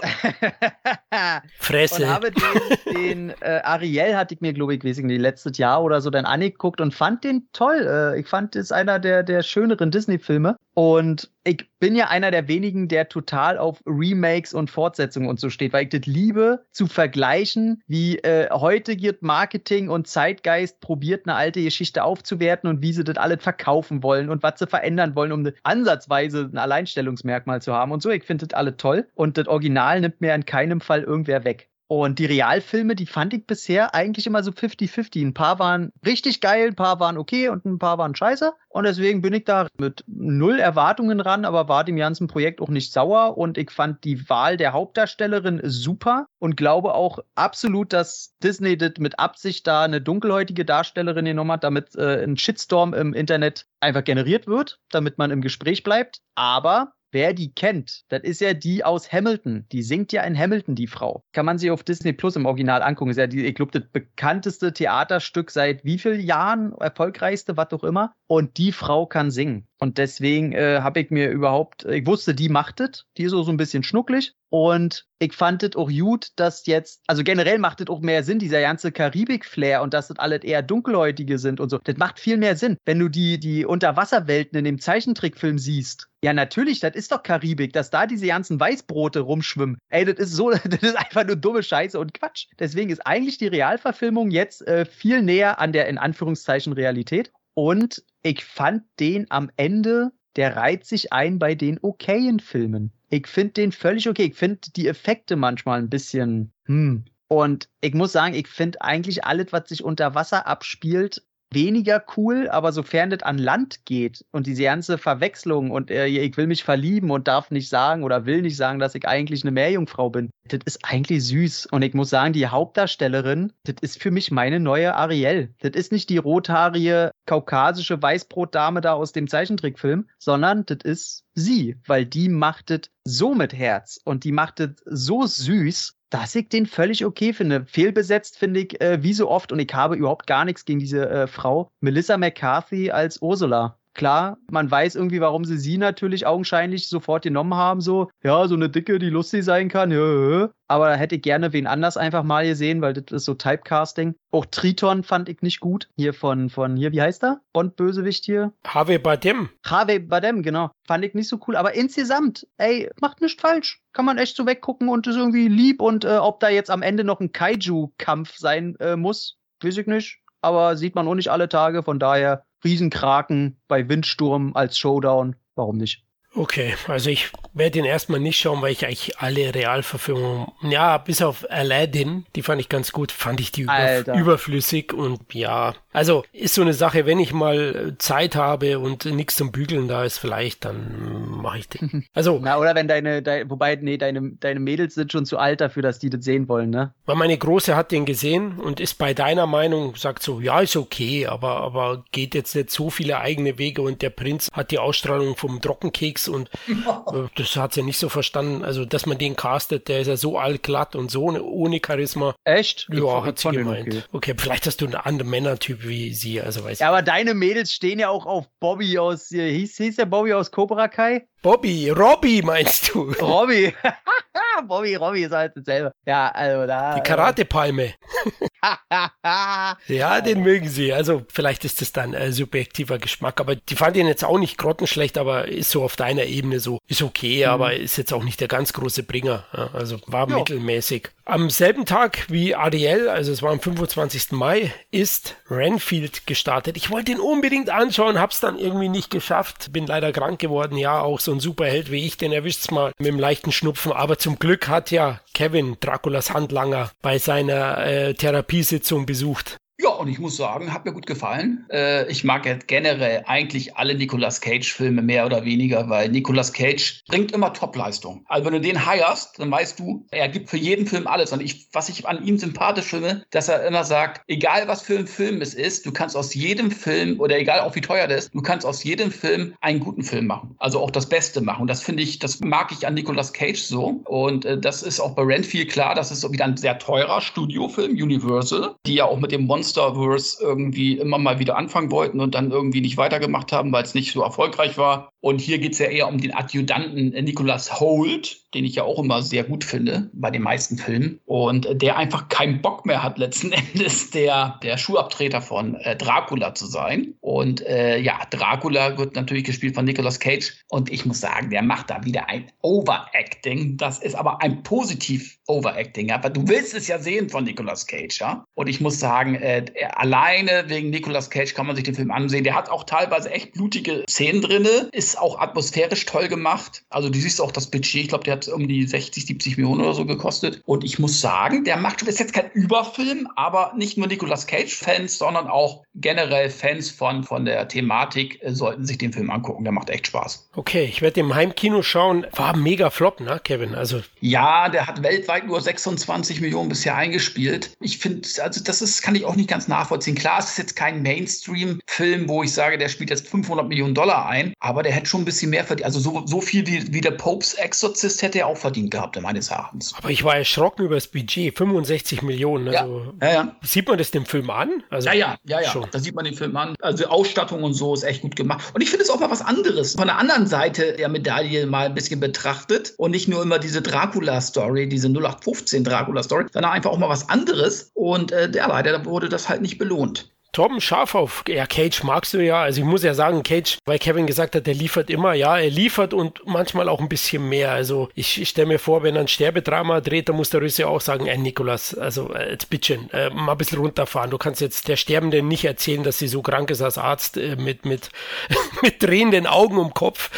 Fresse. Und habe den, den äh, Ariel hatte ich mir, glaube ich, wesentlich letztes Jahr oder so dann angeguckt und fand den toll. Äh, ich fand es einer der, der schöneren Disney-Filme. Und ich bin ja einer der wenigen, der total auf Remakes und Fortsetzungen und so steht, weil ich das liebe, zu vergleichen, wie äh, heute geht Marketing und Zeitgeist probiert, eine alte Geschichte aufzuwerten und wie sie das alles verkaufen wollen und was sie verändern wollen, um ansatzweise ein Alleinstellungsmerkmal zu haben und so. Ich finde das alle toll. Und das Original nimmt mir in keinem Fall irgendwer weg. Und die Realfilme, die fand ich bisher eigentlich immer so 50-50. Ein paar waren richtig geil, ein paar waren okay und ein paar waren scheiße. Und deswegen bin ich da mit null Erwartungen ran, aber war dem ganzen Projekt auch nicht sauer. Und ich fand die Wahl der Hauptdarstellerin super und glaube auch absolut, dass Disney das mit Absicht da eine dunkelhäutige Darstellerin genommen hat, damit äh, ein Shitstorm im Internet einfach generiert wird, damit man im Gespräch bleibt. Aber Wer die kennt, das ist ja die aus Hamilton. Die singt ja in Hamilton, die Frau. Kann man sich auf Disney Plus im Original angucken. Ist ja, die, ich glaube, das bekannteste Theaterstück seit wie vielen Jahren, erfolgreichste, was auch immer. Und die Frau kann singen. Und deswegen äh, habe ich mir überhaupt, ich wusste, die macht es. Die ist auch so ein bisschen schnucklig. Und ich fand es auch gut, dass jetzt, also generell macht es auch mehr Sinn, dieser ganze Karibik-Flair und dass das alles eher dunkelhäutige sind und so. Das macht viel mehr Sinn. Wenn du die, die Unterwasserwelten in dem Zeichentrickfilm siehst, ja, natürlich, das ist doch Karibik, dass da diese ganzen Weißbrote rumschwimmen. Ey, das ist so, das ist einfach nur dumme Scheiße und Quatsch. Deswegen ist eigentlich die Realverfilmung jetzt äh, viel näher an der in Anführungszeichen Realität. Und ich fand den am Ende, der reiht sich ein bei den okayen Filmen. Ich finde den völlig okay. Ich finde die Effekte manchmal ein bisschen, hm. Und ich muss sagen, ich finde eigentlich alles, was sich unter Wasser abspielt, weniger cool, aber sofern das an Land geht und diese ganze Verwechslung und äh, ich will mich verlieben und darf nicht sagen oder will nicht sagen, dass ich eigentlich eine Meerjungfrau bin, das ist eigentlich süß. Und ich muss sagen, die Hauptdarstellerin, das ist für mich meine neue Ariel. Das ist nicht die rothaarige kaukasische Weißbrotdame da aus dem Zeichentrickfilm, sondern das ist sie, weil die macht es so mit Herz und die macht es so süß dass ich den völlig okay finde. Fehlbesetzt finde ich äh, wie so oft und ich habe überhaupt gar nichts gegen diese äh, Frau. Melissa McCarthy als Ursula. Klar, man weiß irgendwie, warum sie sie natürlich augenscheinlich sofort genommen haben, so, ja, so eine Dicke, die lustig sein kann, ja, aber da hätte ich gerne wen anders einfach mal gesehen, weil das ist so Typecasting. Auch Triton fand ich nicht gut. Hier von, von hier, wie heißt er? Bond-Bösewicht hier. Harvey Badem. Harvey Badem, genau. Fand ich nicht so cool, aber insgesamt, ey, macht nicht falsch. Kann man echt so weggucken und ist irgendwie lieb und äh, ob da jetzt am Ende noch ein Kaiju-Kampf sein äh, muss, weiß ich nicht. Aber sieht man auch nicht alle Tage, von daher Riesenkraken bei Windsturm als Showdown. Warum nicht? Okay, also ich werde ihn erstmal nicht schauen, weil ich eigentlich alle Realverfilmungen, ja, bis auf Aladdin, die fand ich ganz gut, fand ich die überf überflüssig und ja, also ist so eine Sache, wenn ich mal Zeit habe und nichts zum Bügeln da ist, vielleicht, dann mache ich den. Also. Na, oder wenn deine, deine, wobei, nee, deine, deine Mädels sind schon zu alt dafür, dass die das sehen wollen, ne? Weil meine Große hat den gesehen und ist bei deiner Meinung, sagt so, ja, ist okay, aber, aber geht jetzt nicht so viele eigene Wege und der Prinz hat die Ausstrahlung vom Trockenkeks und äh, das hat sie ja nicht so verstanden. Also, dass man den castet, der ist ja so allglatt und so ohne Charisma. Echt? Ja, hat sie gemeint. Okay. okay. vielleicht hast du einen anderen Männertyp wie sie, also weiß Ja, aber deine Mädels stehen ja auch auf Bobby aus, hieß, hieß der Bobby aus Cobra Kai? Bobby, Robby meinst du? Robby. Bobby, Robby ist halt dasselbe. Ja, also da. Die Karatepalme. ja, den mögen sie. Also vielleicht ist das dann äh, subjektiver Geschmack, aber die fand ihn jetzt auch nicht grottenschlecht, aber ist so auf deiner Ebene so, ist okay, mhm. aber ist jetzt auch nicht der ganz große Bringer. Ja, also war jo. mittelmäßig. Am selben Tag wie Ariel, also es war am 25. Mai, ist Renfield gestartet. Ich wollte ihn unbedingt anschauen, hab's dann irgendwie nicht geschafft, bin leider krank geworden. Ja, auch so ein Superheld wie ich, den erwischt's mal mit einem leichten Schnupfen. Aber zum Glück hat ja Kevin, Draculas Handlanger, bei seiner äh, Therapiesitzung besucht. Ja, und ich muss sagen, hat mir gut gefallen. Äh, ich mag jetzt generell eigentlich alle Nicolas Cage-Filme mehr oder weniger, weil Nicolas Cage bringt immer Topleistung. Also wenn du den heierst, dann weißt du, er gibt für jeden Film alles. Und ich, was ich an ihm sympathisch finde, dass er immer sagt, egal was für ein Film es ist, du kannst aus jedem Film oder egal auch wie teuer der ist, du kannst aus jedem Film einen guten Film machen. Also auch das Beste machen. Und das finde ich, das mag ich an Nicolas Cage so. Und äh, das ist auch bei Renfield klar, das ist wieder ein sehr teurer Studiofilm, Universal, die ja auch mit dem Monsterverse irgendwie immer mal wieder anfangen wollten und dann irgendwie nicht weitergemacht haben, weil es nicht so erfolgreich war. Und hier geht es ja eher um den Adjutanten Nicholas Holt, den ich ja auch immer sehr gut finde bei den meisten Filmen. Und der einfach keinen Bock mehr hat, letzten Endes der, der Schuhabtreter von äh, Dracula zu sein. Und äh, ja, Dracula wird natürlich gespielt von Nicolas Cage. Und ich muss sagen, der macht da wieder ein Overacting. Das ist aber ein positiv Overacting. Aber du willst es ja sehen von Nicolas Cage, ja. Und ich muss sagen, äh, alleine wegen Nicolas Cage kann man sich den Film ansehen. Der hat auch teilweise echt blutige Szenen drin, ist auch atmosphärisch toll gemacht. Also du siehst auch das Budget. Ich glaube, der hat um die 60, 70 Millionen oder so gekostet. Und ich muss sagen, der macht, ist jetzt kein Überfilm, aber nicht nur Nicolas Cage-Fans, sondern auch generell Fans von, von der Thematik äh, sollten sich den Film angucken. Der macht echt Spaß. Okay, ich werde im Heimkino schauen. War ein mega Flop, ne, Kevin? Also ja, der hat weltweit nur 26 Millionen bisher eingespielt. Ich finde, also das ist, kann ich auch nicht ganz nachvollziehen. Klar, es ist jetzt kein Mainstream-Film, wo ich sage, der spielt jetzt 500 Millionen Dollar ein, aber der hätte schon ein bisschen mehr verdient. Also so, so viel wie, wie der Popes Exorcist hätte er auch verdient gehabt, meines Erachtens. Aber ich war erschrocken über das Budget, 65 Millionen. Also ja, ja, ja. Sieht man das dem Film an? Also ja, ja, ja, ja. Schon. Da sieht man den Film an. Also Ausstattung und so ist echt gut gemacht. Und ich finde es auch mal was anderes. Von der anderen Seite der Medaille mal ein bisschen betrachtet und nicht nur immer diese Dracula-Story, diese 0815 Dracula-Story, sondern einfach auch mal was anderes. Und äh, ja, leider wurde das halt nicht belohnt. Torben, scharf auf. Ja, Cage magst du ja. Also ich muss ja sagen, Cage, weil Kevin gesagt hat, der liefert immer. Ja, er liefert und manchmal auch ein bisschen mehr. Also ich, ich stelle mir vor, wenn er ein Sterbedrama dreht, dann muss der Rüsse auch sagen, ey Nikolas, also äh, jetzt bitte äh, mal ein bisschen runterfahren. Du kannst jetzt der Sterbenden nicht erzählen, dass sie so krank ist als Arzt äh, mit, mit, mit drehenden Augen um Kopf.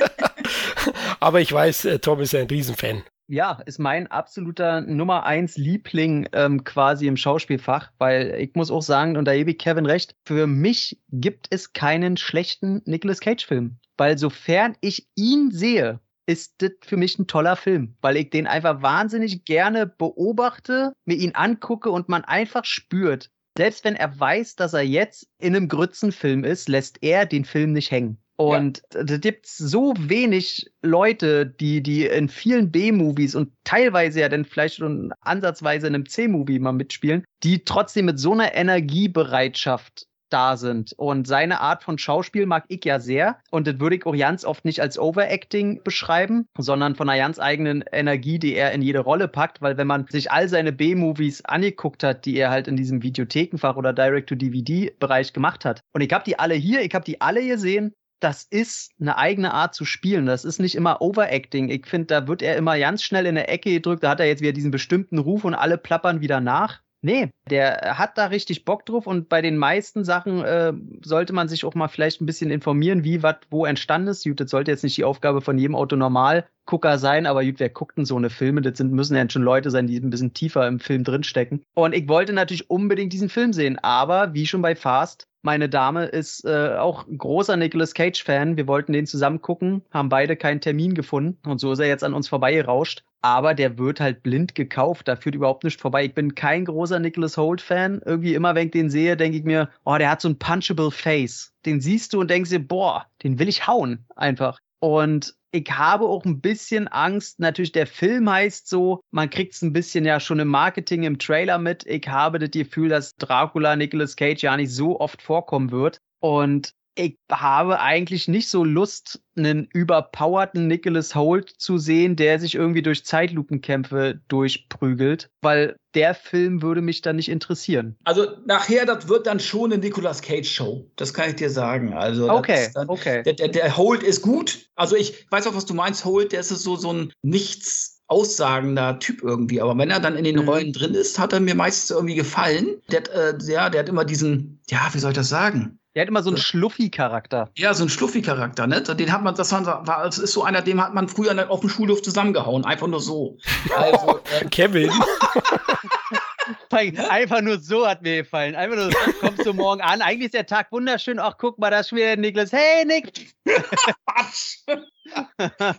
Aber ich weiß, äh, Tom ist ein Riesenfan. Ja, ist mein absoluter Nummer eins Liebling ähm, quasi im Schauspielfach, weil ich muss auch sagen, und da gebe ich Kevin recht, für mich gibt es keinen schlechten Nicolas Cage-Film. Weil sofern ich ihn sehe, ist das für mich ein toller Film, weil ich den einfach wahnsinnig gerne beobachte, mir ihn angucke und man einfach spürt, selbst wenn er weiß, dass er jetzt in einem Grützenfilm ist, lässt er den Film nicht hängen. Und ja. da gibt's so wenig Leute, die, die in vielen B-Movies und teilweise ja dann vielleicht schon ansatzweise in einem C-Movie mal mitspielen, die trotzdem mit so einer Energiebereitschaft da sind. Und seine Art von Schauspiel mag ich ja sehr. Und das würde ich auch ganz oft nicht als Overacting beschreiben, sondern von einer ganz eigenen Energie, die er in jede Rolle packt. Weil wenn man sich all seine B-Movies angeguckt hat, die er halt in diesem Videothekenfach oder Direct-to-DVD-Bereich gemacht hat. Und ich habe die alle hier, ich habe die alle gesehen das ist eine eigene Art zu spielen. Das ist nicht immer Overacting. Ich finde, da wird er immer ganz schnell in der Ecke gedrückt. Da hat er jetzt wieder diesen bestimmten Ruf und alle plappern wieder nach. Nee, der hat da richtig Bock drauf und bei den meisten Sachen äh, sollte man sich auch mal vielleicht ein bisschen informieren, wie was wo entstanden ist. Gut, das sollte jetzt nicht die Aufgabe von jedem Autonormalgucker sein, aber gut, wer guckt denn so eine Filme? Das sind, müssen ja schon Leute sein, die ein bisschen tiefer im Film drinstecken. Und ich wollte natürlich unbedingt diesen Film sehen, aber wie schon bei Fast, meine Dame ist äh, auch großer Nicolas Cage-Fan. Wir wollten den zusammen gucken, haben beide keinen Termin gefunden und so ist er jetzt an uns vorbeigerauscht. Aber der wird halt blind gekauft, da führt überhaupt nicht vorbei. Ich bin kein großer Nicholas Holt-Fan. Irgendwie immer, wenn ich den sehe, denke ich mir, oh, der hat so ein punchable Face. Den siehst du und denkst dir, boah, den will ich hauen, einfach. Und ich habe auch ein bisschen Angst. Natürlich, der Film heißt so, man kriegt es ein bisschen ja schon im Marketing, im Trailer mit. Ich habe das Gefühl, dass Dracula Nicolas Cage ja nicht so oft vorkommen wird. Und ich habe eigentlich nicht so Lust, einen überpowerten Nicholas Holt zu sehen, der sich irgendwie durch Zeitlupenkämpfe durchprügelt, weil der Film würde mich dann nicht interessieren. Also nachher, das wird dann schon eine Nicolas Cage Show. Das kann ich dir sagen. Also okay, dann, okay. Der, der, der Holt ist gut. Also ich weiß auch, was du meinst. Holt, der ist so so ein nichts aussagender Typ irgendwie. Aber wenn er dann in den mhm. Rollen drin ist, hat er mir meistens irgendwie gefallen. Der, äh, ja, der hat immer diesen, ja, wie soll ich das sagen? Der hat immer so einen Schluffi-Charakter. Ja, so einen Schluffi-Charakter, ne? Den hat man, das war, das ist so einer, dem hat man früher auf dem Schulhof zusammengehauen. Einfach nur so. Also, äh, Kevin. einfach nur so hat mir gefallen. Einfach nur so, kommst du morgen an. Eigentlich ist der Tag wunderschön. Ach, guck mal, da ist wieder Niklas. Hey, Nick!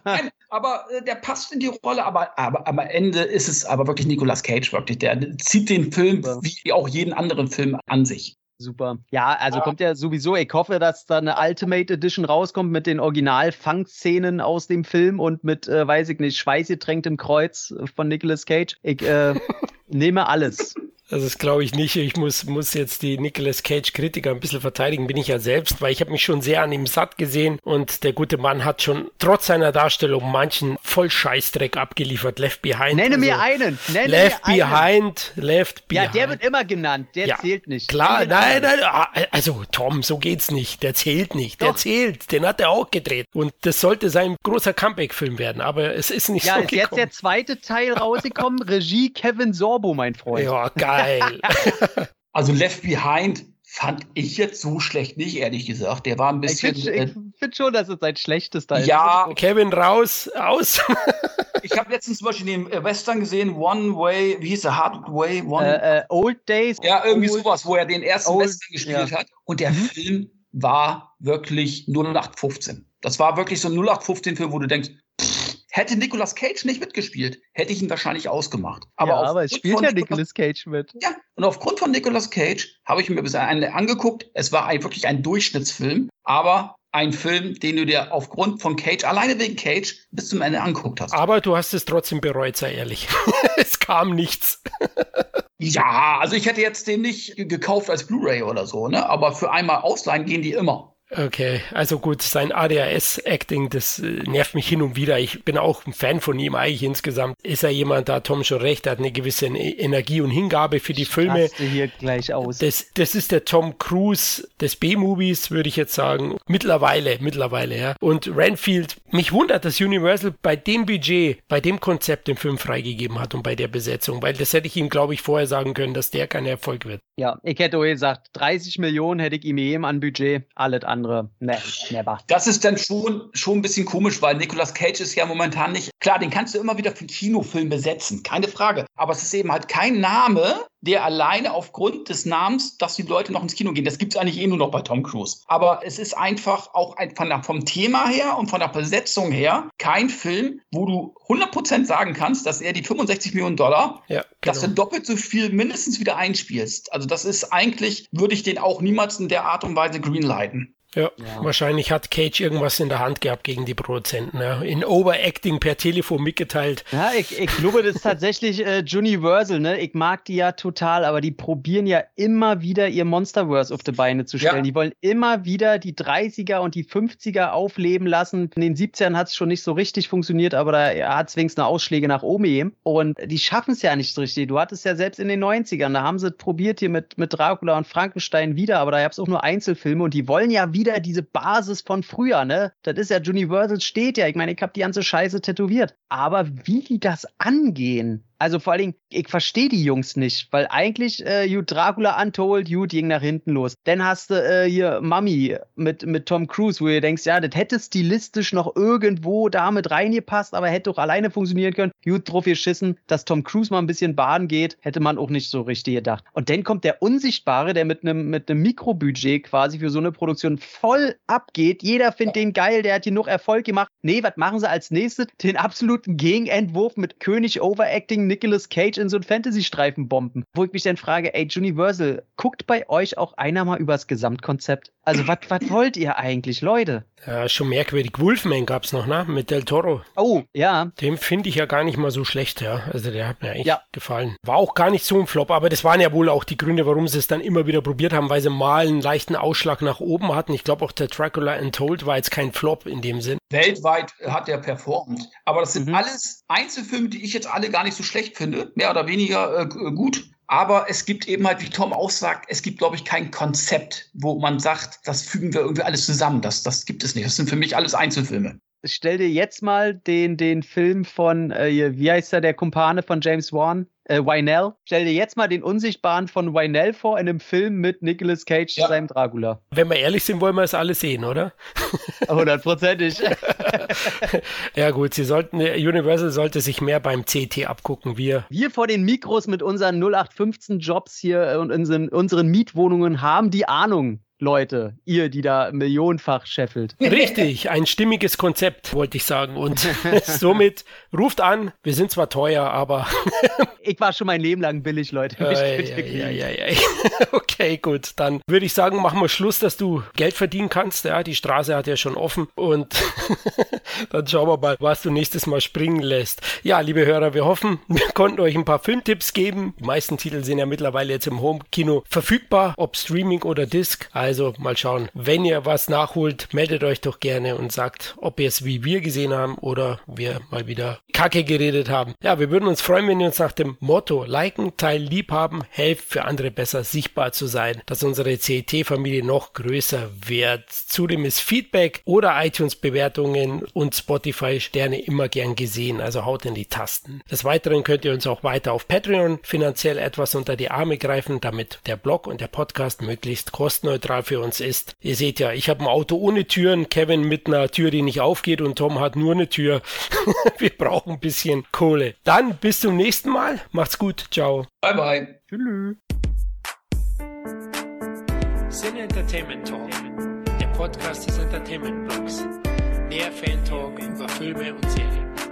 Nein, aber äh, der passt in die Rolle, aber, aber am Ende ist es aber wirklich Nicolas Cage, wirklich. Der zieht den Film wie auch jeden anderen Film an sich. Super. Ja, also ja. kommt ja sowieso. Ich hoffe, dass da eine Ultimate Edition rauskommt mit den Original-Fangszenen aus dem Film und mit, äh, weiß ich nicht, schweißgetränktem Kreuz von Nicolas Cage. Ich äh, nehme alles. Also das glaube ich nicht. Ich muss, muss jetzt die Nicolas Cage-Kritiker ein bisschen verteidigen, bin ich ja selbst, weil ich habe mich schon sehr an ihm satt gesehen und der gute Mann hat schon trotz seiner Darstellung manchen voll Scheißdreck abgeliefert. Left Behind. Nenne also mir einen. Nenne left mir Behind, einen. Left Behind. Ja, der wird immer genannt. Der ja, zählt nicht. Klar, nein, nein, ah, also Tom, so geht's nicht. Der zählt nicht. Doch. Der zählt. Den hat er auch gedreht. Und das sollte sein großer Comeback-Film werden, aber es ist nicht ja, so Ja, ist jetzt der zweite Teil rausgekommen. Regie Kevin Sorbo, mein Freund. Ja, geil. Geil. also Left Behind fand ich jetzt so schlecht nicht, ehrlich gesagt. Der war ein bisschen. Ich finde äh, find schon, dass es sein schlechtester ist. Ja, Kevin raus, aus. ich habe letztens zum Beispiel den äh, Western gesehen, One Way, wie hieß der? Hard Way? One äh, äh, Old Days. Ja, irgendwie old, sowas, wo er den ersten old, Western gespielt ja. hat. Und der mhm. Film war wirklich 0815. Das war wirklich so ein 0815-Film, wo du denkst, Hätte Nicolas Cage nicht mitgespielt, hätte ich ihn wahrscheinlich ausgemacht. Aber, ja, aber es spielt ja Nicolas Cage mit. Ja, und aufgrund von Nicolas Cage habe ich mir bis einen angeguckt. Es war ein, wirklich ein Durchschnittsfilm, aber ein Film, den du dir aufgrund von Cage, alleine wegen Cage, bis zum Ende angeguckt hast. Aber du hast es trotzdem bereut, sei ehrlich. es kam nichts. ja, also ich hätte jetzt den nicht gekauft als Blu-ray oder so, ne? Aber für einmal ausleihen gehen die immer. Okay, also gut, sein ADHS-Acting, das äh, nervt mich hin und wieder. Ich bin auch ein Fan von ihm eigentlich insgesamt. Ist er jemand, da Tom schon recht, hat eine gewisse Energie und Hingabe für die Filme. Hier gleich aus. Das, das ist der Tom Cruise des B-Movies, würde ich jetzt sagen. Mittlerweile, mittlerweile, ja. Und Renfield, mich wundert, dass Universal bei dem Budget, bei dem Konzept den Film freigegeben hat und bei der Besetzung, weil das hätte ich ihm, glaube ich, vorher sagen können, dass der kein Erfolg wird. Ja, ich hätte auch gesagt, 30 Millionen hätte ich ihm eben an Budget, alles an andere, ne, never. Das ist dann schon, schon ein bisschen komisch, weil Nicolas Cage ist ja momentan nicht, klar, den kannst du immer wieder für einen Kinofilm besetzen, keine Frage. Aber es ist eben halt kein Name, der alleine aufgrund des Namens, dass die Leute noch ins Kino gehen, das gibt es eigentlich eh nur noch bei Tom Cruise. Aber es ist einfach auch ein, von der, vom Thema her und von der Besetzung her kein Film, wo du 100% sagen kannst, dass er die 65 Millionen Dollar, ja, genau. dass du doppelt so viel mindestens wieder einspielst. Also das ist eigentlich, würde ich den auch niemals in der Art und Weise greenlighten. Ja, ja, wahrscheinlich hat Cage irgendwas in der Hand gehabt gegen die Produzenten. Ja. In Overacting per Telefon mitgeteilt. Ja, ich, ich glaube, das ist tatsächlich äh, Universal. Ne? Ich mag die ja total, aber die probieren ja immer wieder ihr Monsterverse auf die Beine zu stellen. Ja. Die wollen immer wieder die 30er und die 50er aufleben lassen. In den 70ern hat es schon nicht so richtig funktioniert, aber da hat es wenigstens Ausschläge nach oben gegeben. Und die schaffen es ja nicht so richtig. Du hattest ja selbst in den 90ern, da haben sie probiert hier mit, mit Dracula und Frankenstein wieder, aber da gab es auch nur Einzelfilme und die wollen ja wieder wieder diese Basis von früher, ne? Das ist ja Universal steht ja. Ich meine, ich habe die ganze Scheiße tätowiert. Aber wie die das angehen, also vor allen Dingen, ich verstehe die Jungs nicht, weil eigentlich äh, Jut Dracula Untold, Jut ging nach hinten los. Dann hast du äh, hier Mummy mit, mit Tom Cruise, wo du denkst, ja, das hätte stilistisch noch irgendwo damit reingepasst, aber hätte doch alleine funktionieren können. Jut drauf geschissen, dass Tom Cruise mal ein bisschen baden geht, hätte man auch nicht so richtig gedacht. Und dann kommt der Unsichtbare, der mit einem mit Mikrobudget quasi für so eine Produktion voll abgeht. Jeder findet den geil, der hat hier noch Erfolg gemacht. Nee, was machen sie als nächstes? Den absoluten Gegenentwurf mit König Overacting Nicolas Cage in so einen Fantasy-Streifen bomben. Wo ich mich dann frage, ey, Universal, guckt bei euch auch einer mal übers Gesamtkonzept? Also, was wollt ihr eigentlich, Leute? Ja, schon merkwürdig. Wolfman gab's noch, ne? Mit Del Toro. Oh, ja. Den finde ich ja gar nicht mal so schlecht, ja. Also der hat mir echt ja. gefallen. War auch gar nicht so ein Flop, aber das waren ja wohl auch die Gründe, warum sie es dann immer wieder probiert haben, weil sie mal einen leichten Ausschlag nach oben hatten. Ich glaube auch der Dracula Untold war jetzt kein Flop in dem Sinn. Weltweit hat er performt. Aber das sind mhm. alles Einzelfilme, die ich jetzt alle gar nicht so schlecht finde. Mehr oder weniger äh, gut. Aber es gibt eben halt, wie Tom auch sagt, es gibt, glaube ich, kein Konzept, wo man sagt, das fügen wir irgendwie alles zusammen. Das, das gibt es nicht. Das sind für mich alles Einzelfilme. Stell dir jetzt mal den, den Film von, äh, wie heißt er, der Kumpane von James Wan? Äh, Wynell. Stell dir jetzt mal den Unsichtbaren von Wynell vor in einem Film mit Nicolas Cage ja. seinem Dracula. Wenn wir ehrlich sind, wollen wir es alle sehen, oder? Hundertprozentig. ja gut, sie sollten, Universal sollte sich mehr beim CT abgucken. Wir, wir vor den Mikros mit unseren 0815 Jobs hier und unseren, unseren Mietwohnungen haben die Ahnung. Leute, ihr, die da millionenfach scheffelt. Richtig, ein stimmiges Konzept, wollte ich sagen. Und somit ruft an, wir sind zwar teuer, aber. ich war schon mein Leben lang billig, Leute. Äh, ja, ja, ja, okay, gut. Dann würde ich sagen, machen wir Schluss, dass du Geld verdienen kannst. Ja, die Straße hat ja schon offen. Und dann schauen wir mal, was du nächstes Mal springen lässt. Ja, liebe Hörer, wir hoffen, wir konnten euch ein paar Filmtipps geben. Die meisten Titel sind ja mittlerweile jetzt im Home-Kino verfügbar, ob Streaming oder Disc. Also also mal schauen. Wenn ihr was nachholt, meldet euch doch gerne und sagt, ob ihr es wie wir gesehen haben oder wir mal wieder Kacke geredet haben. Ja, wir würden uns freuen, wenn ihr uns nach dem Motto liken, teilen, lieb haben, helft für andere besser sichtbar zu sein, dass unsere CET-Familie noch größer wird. Zudem ist Feedback oder iTunes-Bewertungen und Spotify-Sterne immer gern gesehen, also haut in die Tasten. Des Weiteren könnt ihr uns auch weiter auf Patreon finanziell etwas unter die Arme greifen, damit der Blog und der Podcast möglichst kostenneutral für uns ist. Ihr seht ja, ich habe ein Auto ohne Türen, Kevin mit einer Tür, die nicht aufgeht und Tom hat nur eine Tür. Wir brauchen ein bisschen Kohle. Dann bis zum nächsten Mal. Macht's gut. Ciao. Bye bye. Tschüss. Sin Entertainment Talk, der Podcast des Entertainment Blogs. Mehr Fan Talk über Filme und Serien.